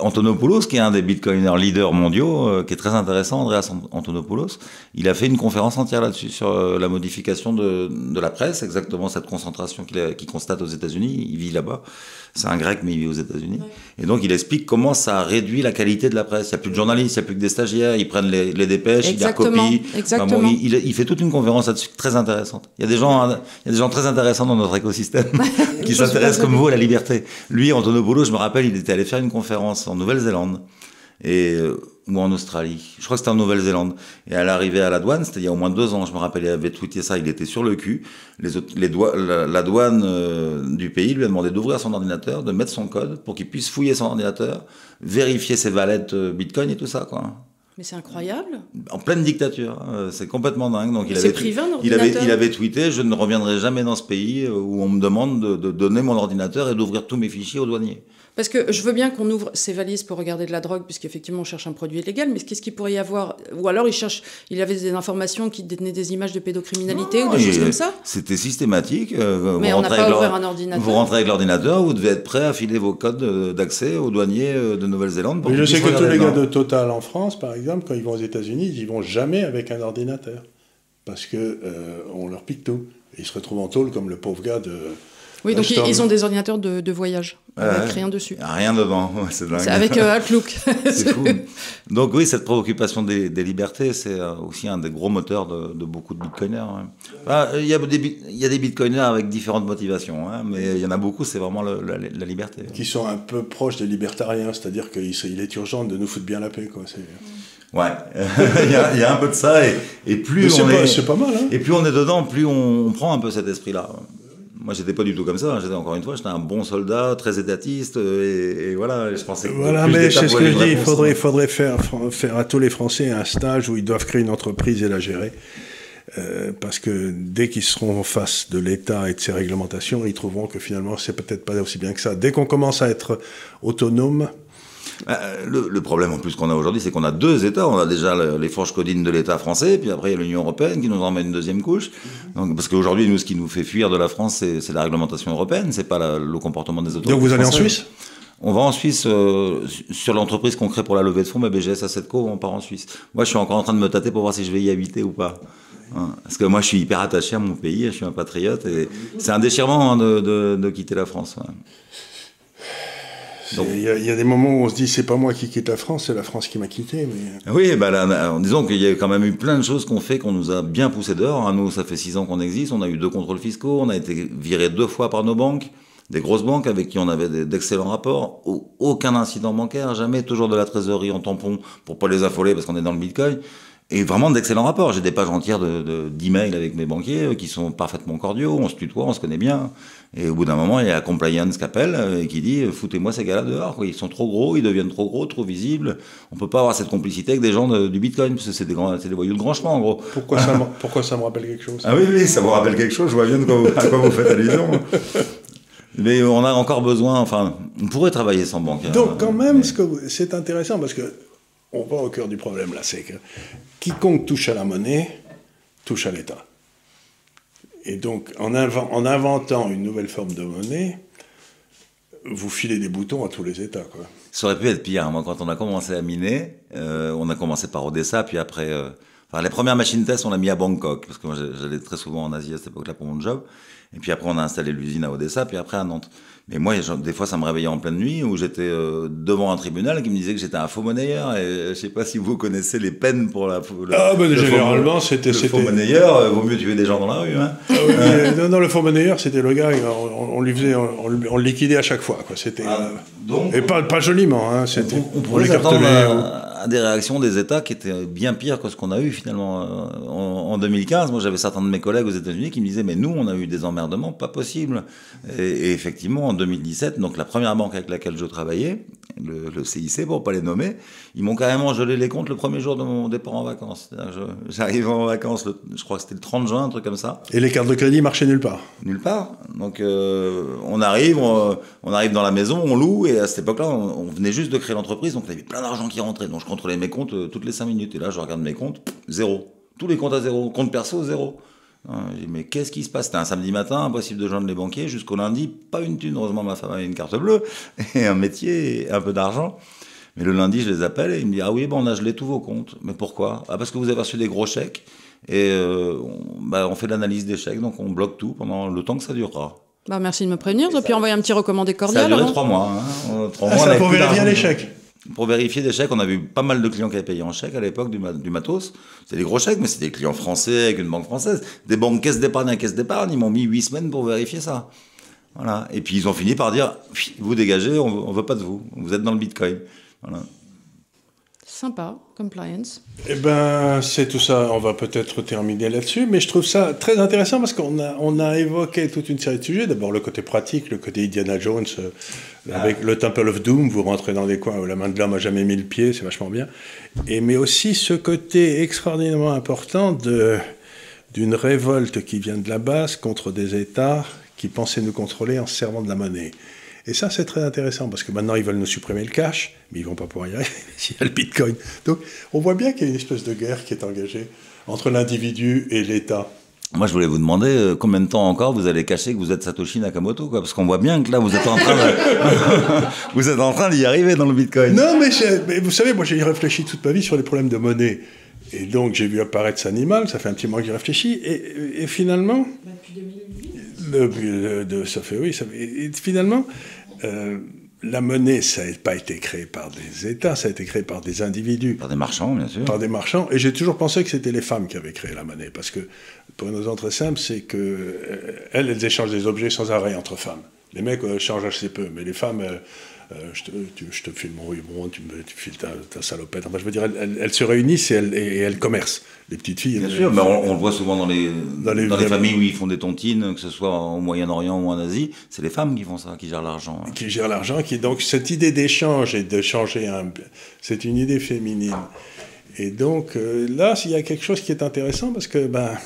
Antonopoulos, qui est un des bitcoiners leaders mondiaux, qui est très intéressant, Andreas Antonopoulos, il a fait une conférence entière là-dessus sur la modification de, de, la presse, exactement cette concentration qu'il qu constate aux États-Unis. Il vit là-bas. C'est un grec, mais il vit aux États-Unis. Ouais. Et donc, il explique comment ça a réduit la qualité de la presse. Il n'y a plus de journalistes, il n'y a plus que des stagiaires, ils prennent les, les dépêches, exactement, ils les recopient. Exactement. Enfin, bon, il, il, fait toute une conférence là-dessus très intéressante. Il y a des gens, il y a des gens très intéressants dans notre écosystème qui s'intéressent comme vous à la liberté. Lui, Antonopoulos, je me rappelle, il était allé faire une conférence en Nouvelle-Zélande et euh, ou en Australie. Je crois que c'était en Nouvelle-Zélande. Et à l'arrivée à la douane, c'était il y a au moins deux ans, je me rappelle, il avait tweeté ça, il était sur le cul. Les, autres, les la, la, douane euh, du pays lui a demandé d'ouvrir son ordinateur, de mettre son code pour qu'il puisse fouiller son ordinateur, vérifier ses valettes euh, Bitcoin et tout ça, quoi. Mais c'est incroyable. En pleine dictature, hein. c'est complètement dingue. Donc il avait, privé, il avait, il avait tweeté Je ne reviendrai jamais dans ce pays où on me demande de, de donner mon ordinateur et d'ouvrir tous mes fichiers aux douaniers. Parce que je veux bien qu'on ouvre ces valises pour regarder de la drogue, puisqu'effectivement on cherche un produit illégal, mais qu'est-ce qu'il pourrait y avoir? Ou alors il cherche, il avait des informations qui détenaient des images de pédocriminalité ou des choses comme ça? C'était systématique. euh, Mais vous on n'a rentrez pas avec ouvert un ordinateur. Vous rentrez avec l'ordinateur, vous devez être prêt à filer vos codes euh, d'accès aux douaniers euh, de Nouvelle-Zélande. pour Mais je sais que tous les gars de Total en France, par exemple, quand ils vont aux États-Unis, ils y vont jamais avec un ordinateur. Parce que euh, on leur pique tout. Et ils se retrouvent en tôle comme le pauvre gars de. Oui, donc ils, ont des ordinateurs de, de voyage, avec rien dessus. Ah, Rien dedans, Ouais, c'est dingue. C'est avec euh, Outlook. C'est fou. Donc oui, cette préoccupation des, des libertés, c'est euh, aussi un des gros moteurs de, de beaucoup de bitcoiners. ouais. Ah, Il y, a des, bit- il y a des bitcoiners avec différentes motivations, hein, mais il y en a beaucoup, c'est vraiment le- la, la liberté. qui sont un peu proches des libertariens, c'est-à-dire qu'il il est urgent de nous foutre bien la paix. Quoi. C'est- Ouais, il y, a, il y a un peu de ça, et, et plus Mais c'est on pas, est... c'est pas mal, hein Et plus on est dedans, plus on, on prend un peu cet esprit-là. Moi, j'étais pas du tout comme ça. J'étais encore une fois, j'étais un bon soldat, très étatiste, euh, et, et voilà. Je pensais que Voilà, mais c'est ce que je dis, il faudrait, hein. faudrait faire, faire à tous les Français un stage où ils doivent créer une entreprise et la gérer. Euh, parce que dès qu'ils seront face de l'État et de ses réglementations, ils trouveront que finalement, c'est peut-être pas aussi bien que ça. Dès qu'on commence à être autonome, Le, le problème en plus qu'on a aujourd'hui, c'est qu'on a deux États. On a déjà le- les fourches codines de l'État français, puis après il y a l'Union européenne qui nous met une deuxième couche. Donc, parce qu'aujourd'hui, nous, ce qui nous fait fuir de la France, c'est la réglementation européenne, c'est pas la- le comportement des autorités. donc vous allez en. Suisse? On va en Suisse euh, sur l'entreprise qu'on crée pour la levée de fonds, ma BGS Assetco, on part en Suisse. Moi, je suis encore en train de me tâter pour voir si je vais y habiter ou pas. Hein, Parce que moi, je suis hyper attaché à mon pays, je suis un patriote, et c'est un déchirement hein, de, de- de quitter la France. ouais. Il y, a- il y a des moments où on se dit, c'est pas moi qui quitte la France, c'est la France qui m'a quitté. Mais... Oui, bah là, disons qu'il y a quand même eu plein de choses qu'on fait, qu'on nous a bien poussé dehors. hein. Nous, ça fait six ans qu'on existe, on a eu deux contrôles fiscaux, on a été viré deux fois par nos banques, des grosses banques avec qui on avait d'excellents rapports, Au- aucun incident bancaire, jamais, toujours de la trésorerie en tampon pour pas les affoler parce qu'on est dans le bitcoin. Et vraiment d'excellents rapports. J'ai des pages entières de, de- d'emails avec mes banquiers euh, qui sont parfaitement cordiaux, on se tutoie, on se connaît bien. Et au bout d'un moment, il y a Compliance qui appelle euh, et qui dit euh, Foutez-moi ces gars-là dehors. Ils sont trop gros, ils deviennent trop gros, trop visibles. On peut pas avoir cette complicité avec des gens de- du bitcoin, parce que c'est des, grands- c'est des voyous de grand chemin, en gros. Pourquoi, ça me, pourquoi ça me rappelle quelque chose? Ah oui, oui, ça vous rappelle quelque chose, je vois bien de quoi vous, à quoi vous faites allusion. Mais on a encore besoin, enfin, on pourrait travailler sans banque. hein. Donc quand même, Mais- ce c'est intéressant parce que on va au cœur du problème là, c'est que quiconque touche à la monnaie touche à l'État. Et donc en, inven- en inventant une nouvelle forme de monnaie, vous filez des boutons à tous les États. Quoi. Ça aurait pu être pire. hein. Moi, quand on a commencé à miner, euh, on a commencé par Odessa, puis après, euh, enfin, les premières machines test, on l'a mis à Bangkok, parce que moi, j'allais très souvent en Asie à cette époque-là pour mon job. Et puis après, on a installé l'usine à Odessa, puis après à Nantes. Mais moi, des fois, ça me réveillait en pleine nuit, où j'étais euh, devant un tribunal qui me disait que j'étais un faux monnayeur. Et je sais pas si vous connaissez les peines pour la. le- Ah, ben, le généralement, c'était- Le faux monnayeur, euh, vaut mieux tuer des gens dans la rue. Hein. Ah oui, mais non, non, le faux monnayeur, c'était le gars, on, on lui faisait, on, le- on le liquidait à chaque fois. Quoi. C'était, Ah, euh, donc- et pas, pas joliment, hein, c'était, On, on l'écartelait, s'attendre à, à des réactions des États qui étaient bien pires que ce qu'on a eu finalement euh, en, en 2015. Moi, j'avais certains de mes collègues aux États-Unis qui me disaient mais nous, on a eu des emmerdements pas possible. Et, et effectivement, en 2017, donc la première banque avec laquelle je travaillais, le, le CIC pour pas les nommer, ils m'ont carrément gelé les comptes le premier jour de mon départ en vacances. J'arrivais en vacances, le- je crois que c'était le 30 juin, un truc comme ça Et les cartes de crédit marchaient nulle part. nulle part. Donc euh, on arrive, on, on arrive dans la maison, on loue, et à cette époque-là, on, on venait juste de créer l'entreprise, donc il y avait plein d'argent qui rentrait. Donc je contrôlais mes comptes euh, toutes les 5 minutes. Et là, je regarde mes comptes, zéro. Tous les comptes à zéro. Compte perso, zéro. Hein, mais qu'est-ce qui se passe? C'était un samedi matin, impossible de joindre les banquiers. Jusqu'au lundi, pas une thune. Heureusement, ma femme avait une carte bleue, et un métier, et un peu d'argent. Mais le lundi, je les appelle et ils me disent Ah oui, bon, on a gelé tous vos comptes. Mais pourquoi? Ah, parce que vous avez reçu des gros chèques et euh, on, bah, on fait l'analyse des chèques, donc on bloque tout pendant le temps que ça durera. Bah, merci de me prévenir. Et puis envoyer un petit recommandé Ça a cordial. duré alors. trois mois. Hein. Trois Ah, mois, on ça pour vérifier les chèques. Pour vérifier des chèques, on avait eu pas mal de clients qui avaient payé en chèque à l'époque du, ma- du matos. C'était des gros chèques, mais c'était des clients français avec une banque française. Des banques caisse d'épargne à caisse d'épargne, ils m'ont mis huit semaines pour vérifier ça. Voilà. Et puis ils ont fini par dire, vous dégagez, on on veut pas de vous. Vous êtes dans le bitcoin. Sympa, compliance. Eh ben, c'est tout ça. On va peut-être terminer là-dessus, mais je trouve ça très intéressant parce qu'on a, on a évoqué toute une série de sujets. D'abord le côté pratique, le côté Indiana Jones, euh, avec le Temple of Doom, vous rentrez dans des coins où la main de l'homme n'a jamais mis le pied, c'est vachement bien. Et, mais aussi ce côté extraordinairement important de, d'une révolte qui vient de la base contre des États qui pensaient nous contrôler en se servant de la monnaie. Et ça, c'est très intéressant parce que maintenant, ils veulent nous supprimer le cash, mais ils vont pas pouvoir y arriver s'il y a le bitcoin. Donc, on voit bien qu'il y a une espèce de guerre qui est engagée entre l'individu et l'État. Moi, je voulais vous demander euh, combien de temps encore vous allez cacher que vous êtes Satoshi Nakamoto, quoi, parce qu'on voit bien que là, vous êtes en train de... vous êtes en train d'y arriver dans le Bitcoin. Non, mais, mais vous savez, moi, j'ai réfléchi toute ma vie sur les problèmes de monnaie. Et donc, j'ai vu apparaître cet animal, ça fait un petit moment que j'y réfléchis, et, et finalement... Depuis 2008 le, de, ça fait, oui, ça fait, et finalement, euh, la monnaie, ça n'a pas été créé par des États, ça a été créé par des individus. Par des marchands, bien sûr. Par des marchands. Et j'ai toujours pensé que c'était les femmes qui avaient créé la monnaie. Parce que, pour une raison très simple, c'est qu'elles, euh, elles échangent des objets sans arrêt entre femmes. Les mecs euh, changent assez peu, mais les femmes, euh, je, te, tu, je, te, file mon ruban, tu me tu files ta, ta salopette. Enfin, je veux dire, elles, elles se réunissent et elles, et elles, commercent. Les petites filles. Bien sûr, mais on, on, le voit souvent dans les, dans les, dans les familles où ils font des tontines, que ce soit au Moyen-Orient ou en Asie. C'est les femmes qui font ça, qui gèrent l'argent. Qui gèrent l'argent. Qui, donc, cette idée d'échange et de changer un. C'est une idée féminine. Et donc, euh, là, il y a quelque chose qui est intéressant parce que, ben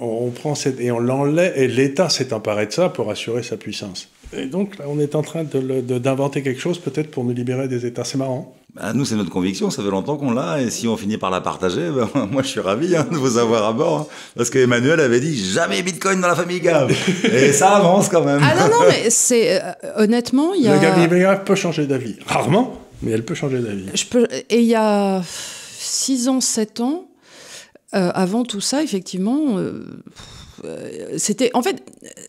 on prend cette, et on l'enlève, et l'État s'est emparé de ça pour assurer sa puissance. Et donc là, on est en train d'inventer de, quelque chose peut-être pour nous libérer des États. C'est marrant. Bah, nous, c'est notre conviction, ça fait longtemps qu'on l'a, et si on finit par la partager, ben, moi je suis ravi hein, de vous avoir à bord. Hein, parce qu'Emmanuel avait dit jamais Bitcoin dans la famille Gave. et ça avance quand même. Ah non, non, mais c'est. Euh, honnêtement, il y a. La famille Gave peut changer d'avis. Rarement, mais elle peut changer d'avis. Et il y a 6 ans, 7 ans, euh, avant tout ça, effectivement, euh, c'était. En fait,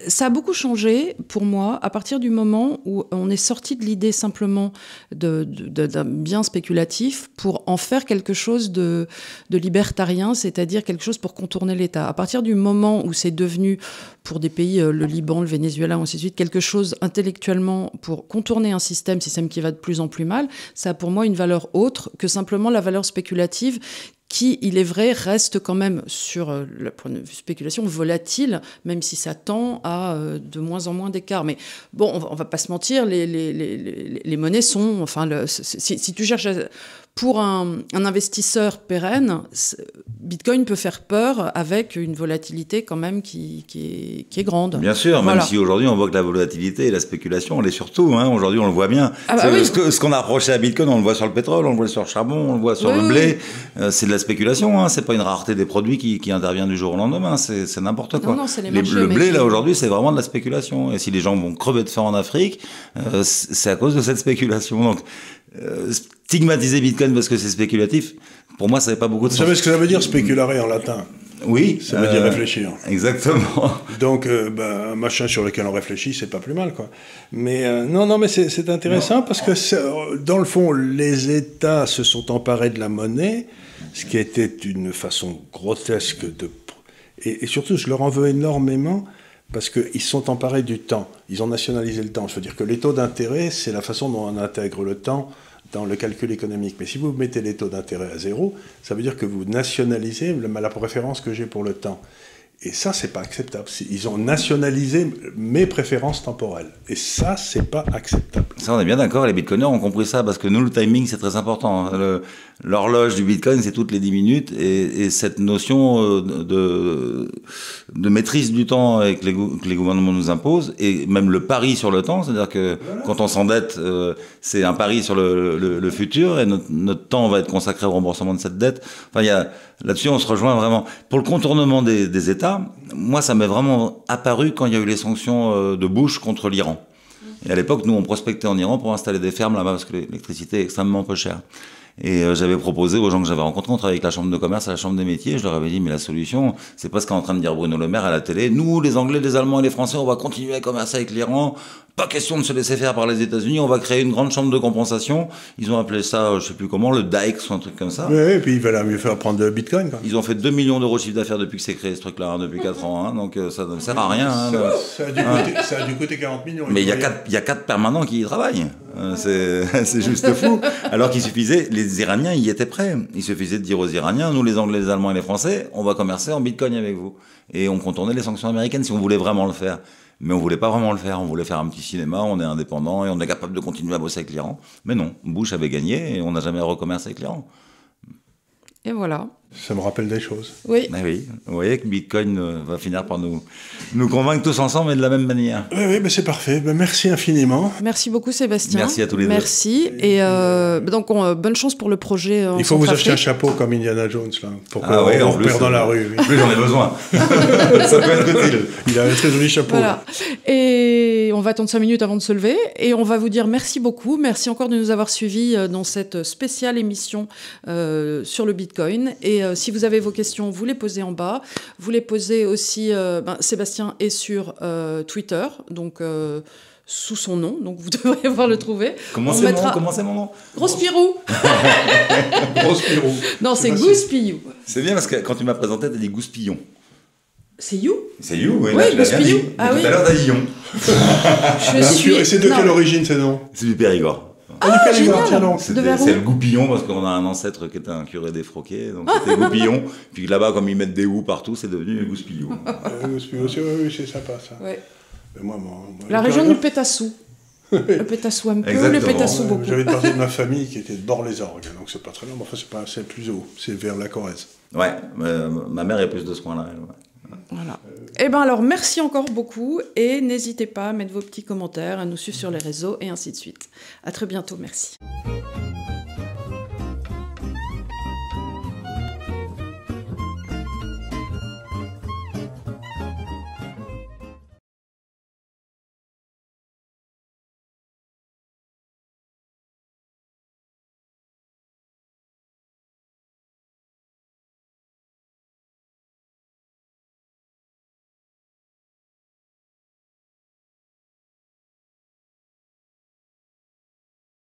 ça a beaucoup changé pour moi à partir du moment où on est sorti de l'idée simplement d'un bien spéculatif pour en faire quelque chose de, de libertarien, c'est-à-dire quelque chose pour contourner l'État. À partir du moment où c'est devenu, pour des pays, le Liban, le Venezuela, ainsi de suite, quelque chose intellectuellement pour contourner un système, système qui va de plus en plus mal, ça a pour moi une valeur autre que simplement la valeur spéculative qui, il est vrai, reste quand même sur euh, le point de vue spéculation volatile, même si ça tend à euh, de moins en moins d'écart. Mais bon, on va, va pas se mentir, les, monnaies sont, enfin, si, si, tu cherches à, pour un, un, investisseur pérenne, Bitcoin peut faire peur avec une volatilité quand même qui, qui, est, qui est, grande. Bien sûr, voilà. même si aujourd'hui on voit que la volatilité et la spéculation, on est surtout. Hein, aujourd'hui, on le voit bien. Ah bah oui. Ce qu'on a approché à Bitcoin, on le voit sur le pétrole, on le voit sur le charbon, on le voit sur oui, le blé. Oui. Euh, c'est de la spéculation. Hein, c'est pas une rareté des produits qui, qui intervient du jour au lendemain. C'est n'importe quoi. Non, non, les marchés, le blé, là, aujourd'hui, c'est vraiment de la spéculation. Et si les gens vont crever de faim en Afrique, euh, c'est à cause de cette spéculation. Donc, euh, stigmatiser Bitcoin parce que c'est spéculatif, pour moi, ça n'avait pas beaucoup de Vous sens. savez ce que ça veut dire spéculare en latin Oui. Ça veut euh, dire réfléchir. Exactement. Donc, euh, ben, un machin sur lequel on réfléchit, c'est pas plus mal, quoi. Mais euh, non, non, mais c'est intéressant non. parce que, dans le fond, les États se sont emparés de la monnaie, ce qui était une façon grotesque de. Et, et surtout, je leur en veux énormément parce qu'ils sont emparés du temps. Ils ont nationalisé le temps. Je veux dire que les taux d'intérêt, c'est la façon dont on intègre le temps dans le calcul économique. Mais si vous mettez les taux d'intérêt à zéro, ça veut dire que vous nationalisez la préférence que j'ai pour le temps. Et ça, c'est pas acceptable. Ils ont nationalisé mes préférences temporelles. Et ça, c'est pas acceptable. Ça, on est bien d'accord. Les bitcoiners ont compris ça parce que nous, le timing, c'est très important. L'horloge du bitcoin, c'est toutes les 10 minutes. Et, et cette notion euh, de, de, maîtrise du temps avec les, que les gouvernements nous imposent, et même le pari sur le temps, c'est-à-dire que voilà. quand on s'endette, euh, c'est un pari sur le, le, le futur et notre, notre, temps va être consacré au remboursement de cette dette. Enfin, là-dessus, on se rejoint vraiment. Pour le contournement des, des États, moi, ça m'est vraiment apparu quand il y a eu les sanctions euh, de Bush contre l'Iran. Et à l'époque, nous, on prospectait en Iran pour installer des fermes là-bas parce que l'électricité est extrêmement peu chère. Et euh, j'avais proposé aux gens que j'avais rencontrés, on travaillait avec la chambre de commerce à la chambre des métiers, je leur avais dit, mais la solution, c'est pas ce qu'est en train de dire Bruno Le Maire à la télé. Nous, les Anglais, les Allemands et les Français, on va continuer à commercer avec l'Iran pas question de se laisser faire par les États-Unis. On va créer une grande chambre de compensation. Ils ont appelé ça, je sais plus comment, le DAEX ou un truc comme ça. Oui, et puis il va mieux faire prendre le Bitcoin. Quoi. Ils ont fait 2 millions d'euros de chiffre d'affaires depuis que c'est créé ce truc-là, hein, depuis 4 ans. Hein, donc euh, ça ne sert à rien. Hein, ça, ça, a dû coûter, ça, a dû coûter, 40 millions. Mais il y, a 4, il y a quatre permanents qui y travaillent. Euh, c'est juste fou. Alors qu'il suffisait, les Iraniens y étaient prêts. Il suffisait de dire aux Iraniens, nous les Anglais, les Allemands et les Français, on va commercer en Bitcoin avec vous. Et on contournait les sanctions américaines si on voulait vraiment le faire. Mais on voulait pas vraiment le faire. On voulait faire un petit cinéma, on est indépendant et on est capable de continuer à bosser avec l'Iran. Mais non, Bush avait gagné et on n'a jamais recommencé avec l'Iran. Et voilà. Ça me rappelle des choses. Oui. Mais oui, vous voyez que Bitcoin euh, va finir par nous, nous convaincre tous ensemble et de la même manière. Oui, oui, mais c'est parfait. Ben, merci infiniment. Merci beaucoup, Sébastien. Merci à tous les deux. Merci. Et euh, donc, on, bonne chance pour le projet. Il faut vous acheter un chapeau comme Indiana Jones, là, pour qu'on ah ouais, on repère dans la rue. Oui. Plus j'en ai besoin. Ça peut être utile. Il a un très joli chapeau. Voilà. Et on va attendre 5 minutes avant de se lever. Et on va vous dire merci beaucoup. Merci encore de nous avoir suivis dans cette spéciale émission euh, sur le Bitcoin. Et euh, si vous avez vos questions, vous les posez en bas. Vous les posez aussi. Euh, ben, Sébastien est sur euh, Twitter, donc euh, sous son nom, donc vous devrez pouvoir le trouver. Comment c'est mettra... mon, mon, nom? Grosse Pirou Grosse Pirou Non, c'est Gouspillou. C'est bien parce que quand tu m'as présenté, tu as dit Gouspillon. C'est You? C'est You, oui. Oui, Gouspillou. Ah, tout oui. à l'heure, t'as dit Yon. Je suis... Et c'est de non. quelle origine ces noms C'est du Périgord. Ah, génial C'est le goupillon parce qu'on a un ancêtre qui était un curé défroqué, donc c'était goupillon. Puis là-bas, comme ils mettent des houes partout, c'est devenu gouspillou. Gouspillou, oui, oui, c'est sympa ça. Ouais. Mais moi, moi, moi, La région du Pétassou. le Pétassou un peu, Exactement. le Pétassou beaucoup. J'avais une partie de ma famille qui était de Bord-les-Orgues, donc c'est pas très loin, mais enfin c'est pas c'est plus haut, c'est vers la Corrèze. Ouais, euh, ma mère est plus de ce coin-là. Ouais. Voilà. Eh ben alors merci encore beaucoup et n'hésitez pas à mettre vos petits commentaires, à nous suivre sur les réseaux et ainsi de suite. À très bientôt, merci.